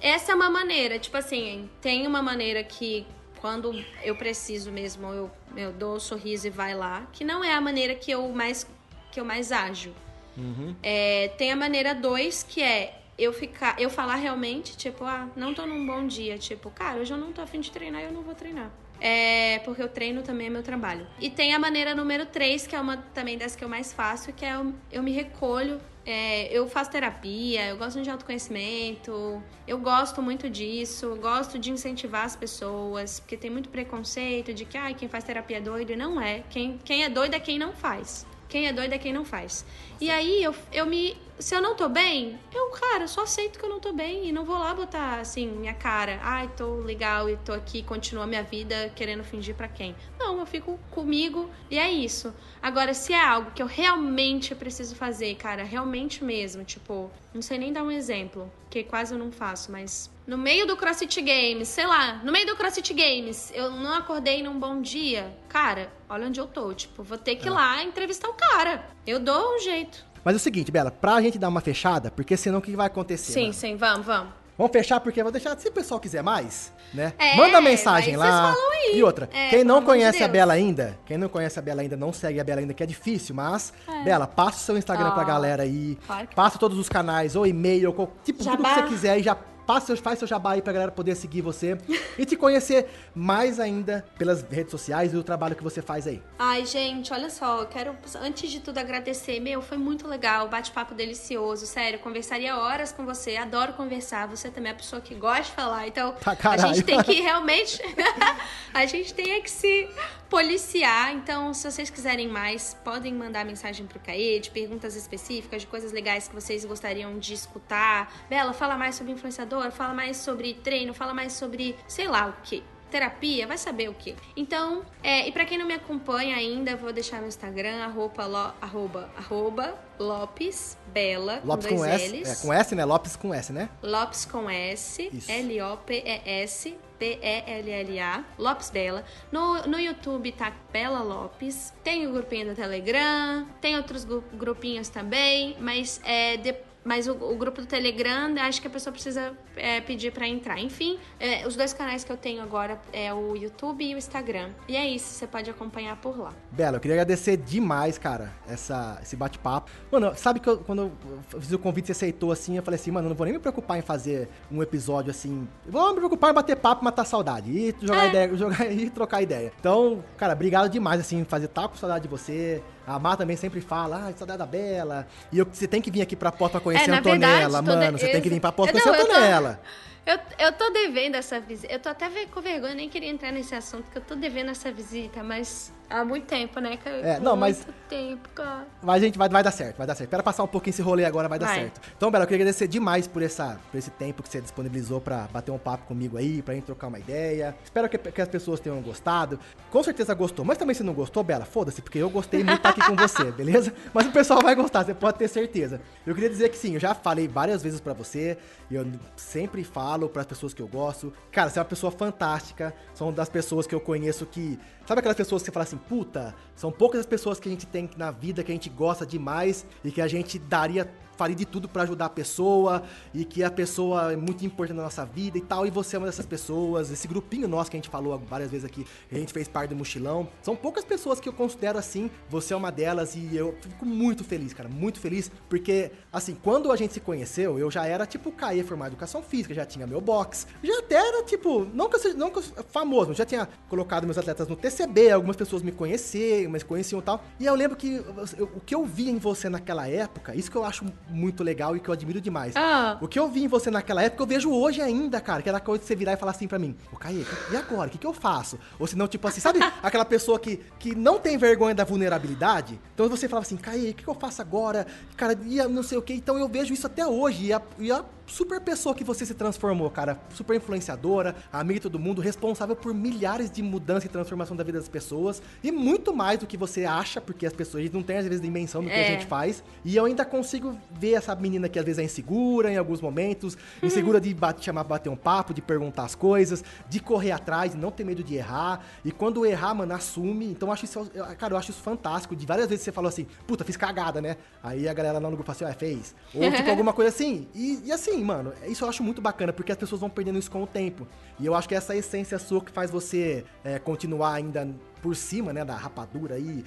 Essa é uma maneira, tipo assim, tem uma maneira que quando eu preciso mesmo, eu, eu dou o sorriso e vai lá, que não é a maneira que eu mais que eu mais ajo. Uhum. É, tem a maneira 2, que é eu ficar, eu falar realmente, tipo, ah, não tô num bom dia, tipo, cara, hoje eu não tô afim de treinar, eu não vou treinar. É, porque eu treino também é meu trabalho. E tem a maneira número 3, que é uma também das que eu mais faço, que é eu, eu me recolho. é, eu faço terapia, eu gosto de autoconhecimento, eu gosto muito disso, gosto de incentivar as pessoas, porque tem muito preconceito de que ah, quem faz terapia é doido, e não é. Quem, quem é doido é quem não faz. Quem é doido é quem não faz. E aí eu, eu me. Se eu não tô bem, eu, cara, só aceito que eu não tô bem e não vou lá botar assim, minha cara. Ai, tô legal e tô aqui, continua minha vida querendo fingir pra quem. Não, eu fico comigo e é isso. Agora, se é algo que eu realmente preciso fazer, cara, realmente mesmo, tipo, não sei nem dar um exemplo, que quase eu não faço, mas no meio do CrossFit Games, sei lá, no meio do CrossFit Games, eu não acordei num bom dia, cara, olha onde eu tô, tipo, vou ter que ir lá entrevistar o cara. Eu dou um jeito. Mas é o seguinte, Bela, pra gente dar uma fechada, porque senão o que vai acontecer? Sim, sim, vamos, vamos. Vamos fechar porque eu vou deixar, se o pessoal quiser mais, né? É, Manda mensagem lá. E outra, É, quem não amor de conhece a. Bela ainda, quem não conhece a Bela ainda, não segue a Bela ainda, que é difícil, mas, Bela, passa o seu Instagram pra Ó, galera aí, claro que- passa todos os canais, ou e-mail, ou tipo, tudo que Jabá. você quiser e já passa, seu- faz seu jabá aí pra galera poder seguir você e te conhecer mais ainda pelas redes sociais e o trabalho que você faz aí. Ai, gente, olha só, eu quero, antes de tudo, agradecer. Meu, foi muito legal, bate-papo delicioso, sério. Conversaria horas com você, adoro conversar. Você também é a pessoa que gosta de falar, então Pra a gente tem que realmente. a gente tem que se policiar. Então, se vocês quiserem mais, podem mandar mensagem pro Caê, de perguntas específicas, de coisas legais que vocês gostariam de escutar. Bela, fala mais sobre influenciador, fala mais sobre treino, fala mais sobre sei lá o que terapia, vai saber o que. Então, é, e pra quem não me acompanha ainda, vou deixar meu Instagram, arroba, lo- arroba, arroba Lopes Bela, Lopes com com S, L's. é, com S, né? Lopes com S, né? Lopes com S. L-O-P-E-S, B-E-L-L-A, Lopes Bela. No, no YouTube tá Bela Lopes. Tem o grupinho do Telegram, tem outros gru- grupinhos também, mas é. de- mas o, o grupo do Telegram, acho que a pessoa precisa é, pedir pra entrar. Enfim, é, os dois canais que eu tenho agora é o YouTube e o Instagram. E é isso, você pode acompanhar por lá. Bela, eu queria agradecer demais, cara, essa, esse bate-papo. Mano, sabe que eu- quando eu fiz o convite, você aceitou assim, eu falei assim, mano, eu não vou nem me preocupar em fazer um episódio assim. Eu vou me preocupar em bater papo, matar saudade. E jogar É. ideia, jogar e trocar ideia. Então, cara, obrigado demais, assim, fazer tal com saudade de você. A Mar também sempre fala, ah, saudade da Bela. E eu- você tem que vir aqui pra Porta pra conhecer É, a verdade, Antonella, toda- mano. Você tem que vir pra Porta eu- conhecer a não, eu tô- Antonella. Eu, eu tô devendo essa visita. Eu tô até com vergonha, nem queria entrar nesse assunto, que eu tô devendo essa visita, mas há muito tempo, né? É, não, mas. Muito tempo, cara. Mas, gente, vai, vai dar certo, vai dar certo. Espera passar um pouquinho esse rolê agora, vai dar vai. certo. Então, Bela, eu queria agradecer demais por, essa, por esse tempo que você disponibilizou pra bater um papo comigo aí, pra gente trocar uma ideia. Espero que, que as pessoas tenham gostado. Com certeza gostou, mas também se não gostou, Bela, foda-se, porque eu gostei muito de estar aqui com você, beleza? Mas o pessoal vai gostar, você pode ter certeza. Eu queria dizer que sim, eu já falei várias vezes para você, eu sempre falo para as pessoas que eu gosto. Cara, você é uma pessoa fantástica, são das pessoas que eu conheço que. Sabe aquelas pessoas que você fala assim, puta, são poucas as pessoas que a gente tem na vida que a gente gosta demais e que a gente daria faria de tudo para ajudar a pessoa e que a pessoa é muito importante na nossa vida e tal, e você é uma dessas pessoas. Esse grupinho nosso que a gente falou várias vezes aqui, a gente fez parte do mochilão. São poucas pessoas que eu considero assim, você é uma delas e eu fico muito feliz, cara, muito feliz, porque assim, quando a gente se conheceu, eu já era tipo cair formado em educação física, já tinha meu box, já até era tipo, não que eu seja, não que eu, famoso, já tinha colocado meus atletas no TCB, algumas pessoas me conheciam, mas conheciam e tal. E eu lembro que eu, o que eu vi em você naquela época, isso que eu acho muito legal e que eu admiro demais. Ah. O que eu vi em você naquela época, eu vejo hoje ainda, cara, que era coisa de você virar e falar assim pra mim, ô Caê, e agora? O que, que eu faço? Ou se não, tipo assim, sabe aquela pessoa que, que não tem vergonha da vulnerabilidade? Então você falava assim, Caê, o que, que eu faço agora? Cara, e não sei o que. Então eu vejo isso até hoje. E a, e a super pessoa que você se transformou, cara. Super influenciadora, amiga de todo mundo, responsável por milhares de mudanças e transformação da vida das pessoas. E muito mais do que você acha, porque as pessoas não têm às vezes dimensão do que é. a gente faz. E eu ainda consigo ver essa menina que às vezes é insegura em alguns momentos, uhum. insegura de bate, chamar bater um papo, de perguntar as coisas, de correr atrás, de não ter medo de errar. E quando errar, mano, assume. Então eu acho isso, cara, eu acho isso fantástico. De várias vezes você falou assim, puta, fiz cagada, né? Aí a galera lá no grupo fala assim, ah, fez. Ou tipo alguma coisa assim. E, e assim, mano, isso eu acho muito bacana, porque as pessoas vão perdendo isso com o tempo. E eu acho que essa essência sua que faz você é, continuar ainda por cima, né, da rapadura aí,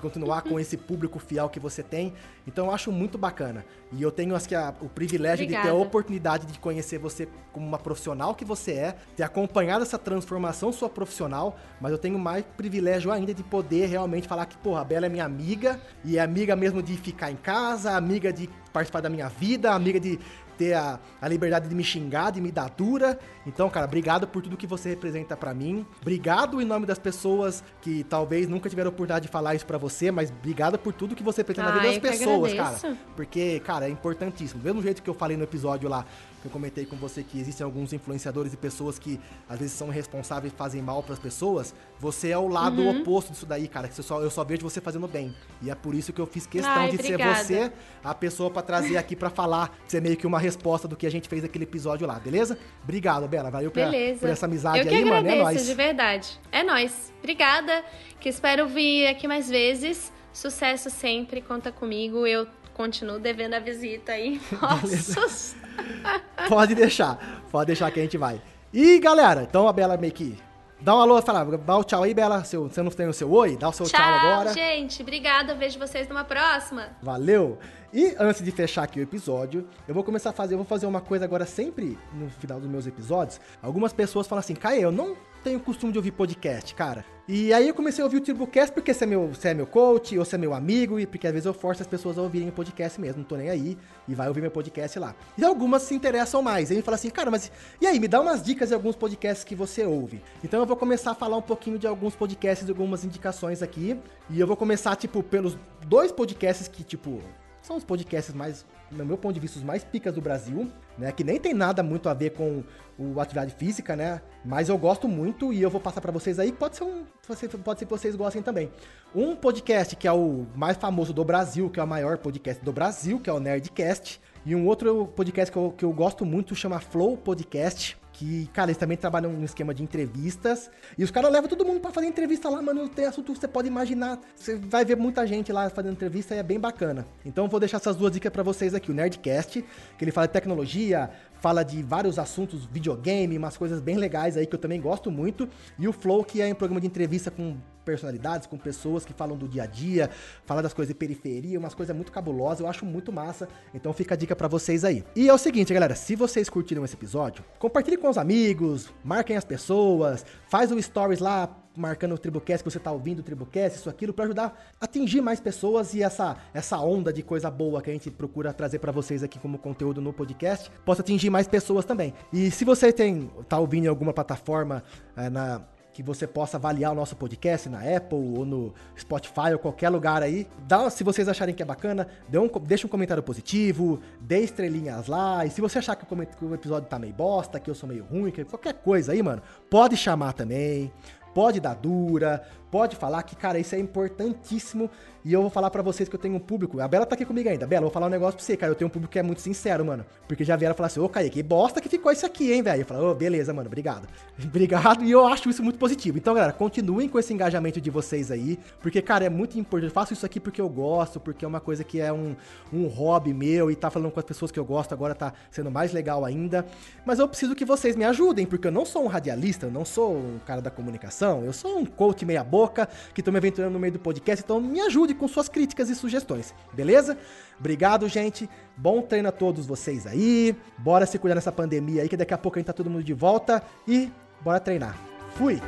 continuar com esse público fiel que você tem. Então eu acho muito bacana. E eu tenho acho que a, o privilégio Obrigada. de ter a oportunidade de conhecer você como uma profissional que você é, ter acompanhado essa transformação sua profissional, mas eu tenho mais privilégio ainda de poder realmente falar que, porra, a Bela é minha amiga, e é amiga mesmo de ficar em casa, amiga de participar da minha vida, amiga de ter a, a liberdade de me xingar, de me dar dura. Então, cara, obrigado por tudo que você representa para mim. Obrigado em nome das pessoas que talvez nunca tiveram a oportunidade de falar isso para você, mas obrigado por tudo que você representa na vida das pessoas, cara. Porque, cara, é importantíssimo. Do mesmo jeito que eu falei no episódio lá, eu comentei com você que existem alguns influenciadores e pessoas que às vezes são responsáveis e fazem mal para as pessoas, você é o lado uhum. oposto disso daí, cara. Que eu só, eu só vejo você fazendo bem. E é por isso que eu fiz questão Ai, de obrigada. ser você a pessoa para trazer aqui para falar, ser meio que uma resposta do que a gente fez naquele episódio lá, beleza? Obrigado, Bela. Valeu pra, por essa amizade eu que aí, agradeço, mano. É nóis. de verdade. É nóis. Obrigada. Que espero vir aqui mais vezes. Sucesso sempre, conta comigo. Eu continuo devendo a visita aí. Nossa. pode deixar, pode deixar que a gente vai. E galera, então a Bela meio que dá um alô, fala, dá o um tchau aí, Bela. Seu, você não tem o seu oi? Dá o seu tchau, tchau agora. gente. Obrigada. Vejo vocês numa próxima. Valeu. E antes de fechar aqui o episódio, eu vou começar a fazer, eu vou fazer uma coisa agora sempre no final dos meus episódios. Algumas pessoas falam assim, Caio, eu não tenho costume de ouvir podcast, cara. E aí eu comecei a ouvir o TurboCast porque você é, meu, você é meu coach, ou você é meu amigo, e porque às vezes eu forço as pessoas a ouvirem o podcast mesmo, não tô nem aí, e vai ouvir meu podcast lá. E algumas se interessam mais. Aí me fala assim, cara, mas e aí, me dá umas dicas de alguns podcasts que você ouve. Então eu vou começar a falar um pouquinho de alguns podcasts, algumas indicações aqui. E eu vou começar, tipo, pelos dois podcasts que, tipo, são os podcasts mais, no meu ponto de vista, os mais picas do Brasil, né? Que nem tem nada muito a ver com o atividade física, né? Mas eu gosto muito e eu vou passar para vocês aí. Pode ser um, pode ser que vocês gostem também. Um podcast que é o mais famoso do Brasil, que é o maior podcast do Brasil, que é o Nerdcast. E um outro podcast que eu, que eu gosto muito chama Flow Podcast que, cara, eles também trabalham no esquema de entrevistas. E os caras levam todo mundo para fazer entrevista lá, mano. Tem assunto que você pode imaginar. Você vai ver muita gente lá fazendo entrevista e é bem bacana. Então vou deixar essas duas dicas para vocês aqui. O Nerdcast, que ele fala de tecnologia, fala de vários assuntos, videogame, umas coisas bem legais aí que eu também gosto muito. E o Flow, que é um programa de entrevista com personalidades, com pessoas que falam do dia a dia, falam das coisas de periferia, umas coisas muito cabulosas, eu acho muito massa. Então fica a dica para vocês aí. E é o seguinte, galera, se vocês curtiram esse episódio, compartilhe com os amigos, marquem as pessoas, faz o stories lá marcando o Tribucast que você tá ouvindo o Tribucast, isso aquilo para ajudar a atingir mais pessoas e essa essa onda de coisa boa que a gente procura trazer para vocês aqui como conteúdo no podcast, possa atingir mais pessoas também. E se você tem tá ouvindo em alguma plataforma é, na que você possa avaliar o nosso podcast na Apple ou no Spotify ou qualquer lugar aí. Dá, se vocês acharem que é bacana, um, deixa um comentário positivo, dê estrelinhas lá. E se você achar que o, que o episódio tá meio bosta, que eu sou meio ruim, que qualquer coisa aí, mano, pode chamar também pode dar dura, pode falar que, cara, isso é importantíssimo e eu vou falar para vocês que eu tenho um público. A Bela tá aqui comigo ainda. Bela, eu vou falar um negócio pra você, cara. Eu tenho um público que é muito sincero, mano. Porque já vieram falar assim, ô, Kaique, que bosta que ficou isso aqui, hein, velho? Eu falo, ô, beleza, mano, obrigado. obrigado, e eu acho isso muito positivo. Então, galera, continuem com esse engajamento de vocês aí. Porque, cara, é muito importante. Eu faço isso aqui porque eu gosto, porque é uma coisa que é um, um hobby meu e tá falando com as pessoas que eu gosto agora tá sendo mais legal ainda. Mas eu preciso que vocês me ajudem, porque eu não sou um radialista, eu não sou um cara da comunicação, eu sou um coach meia-boca que tô me aventurando no meio do podcast. Então, me ajude com suas críticas e sugestões, beleza? Obrigado, gente. Bom treino a todos vocês aí. Bora se cuidar nessa pandemia aí, que daqui a pouco a gente tá todo mundo de volta. E bora treinar. Fui!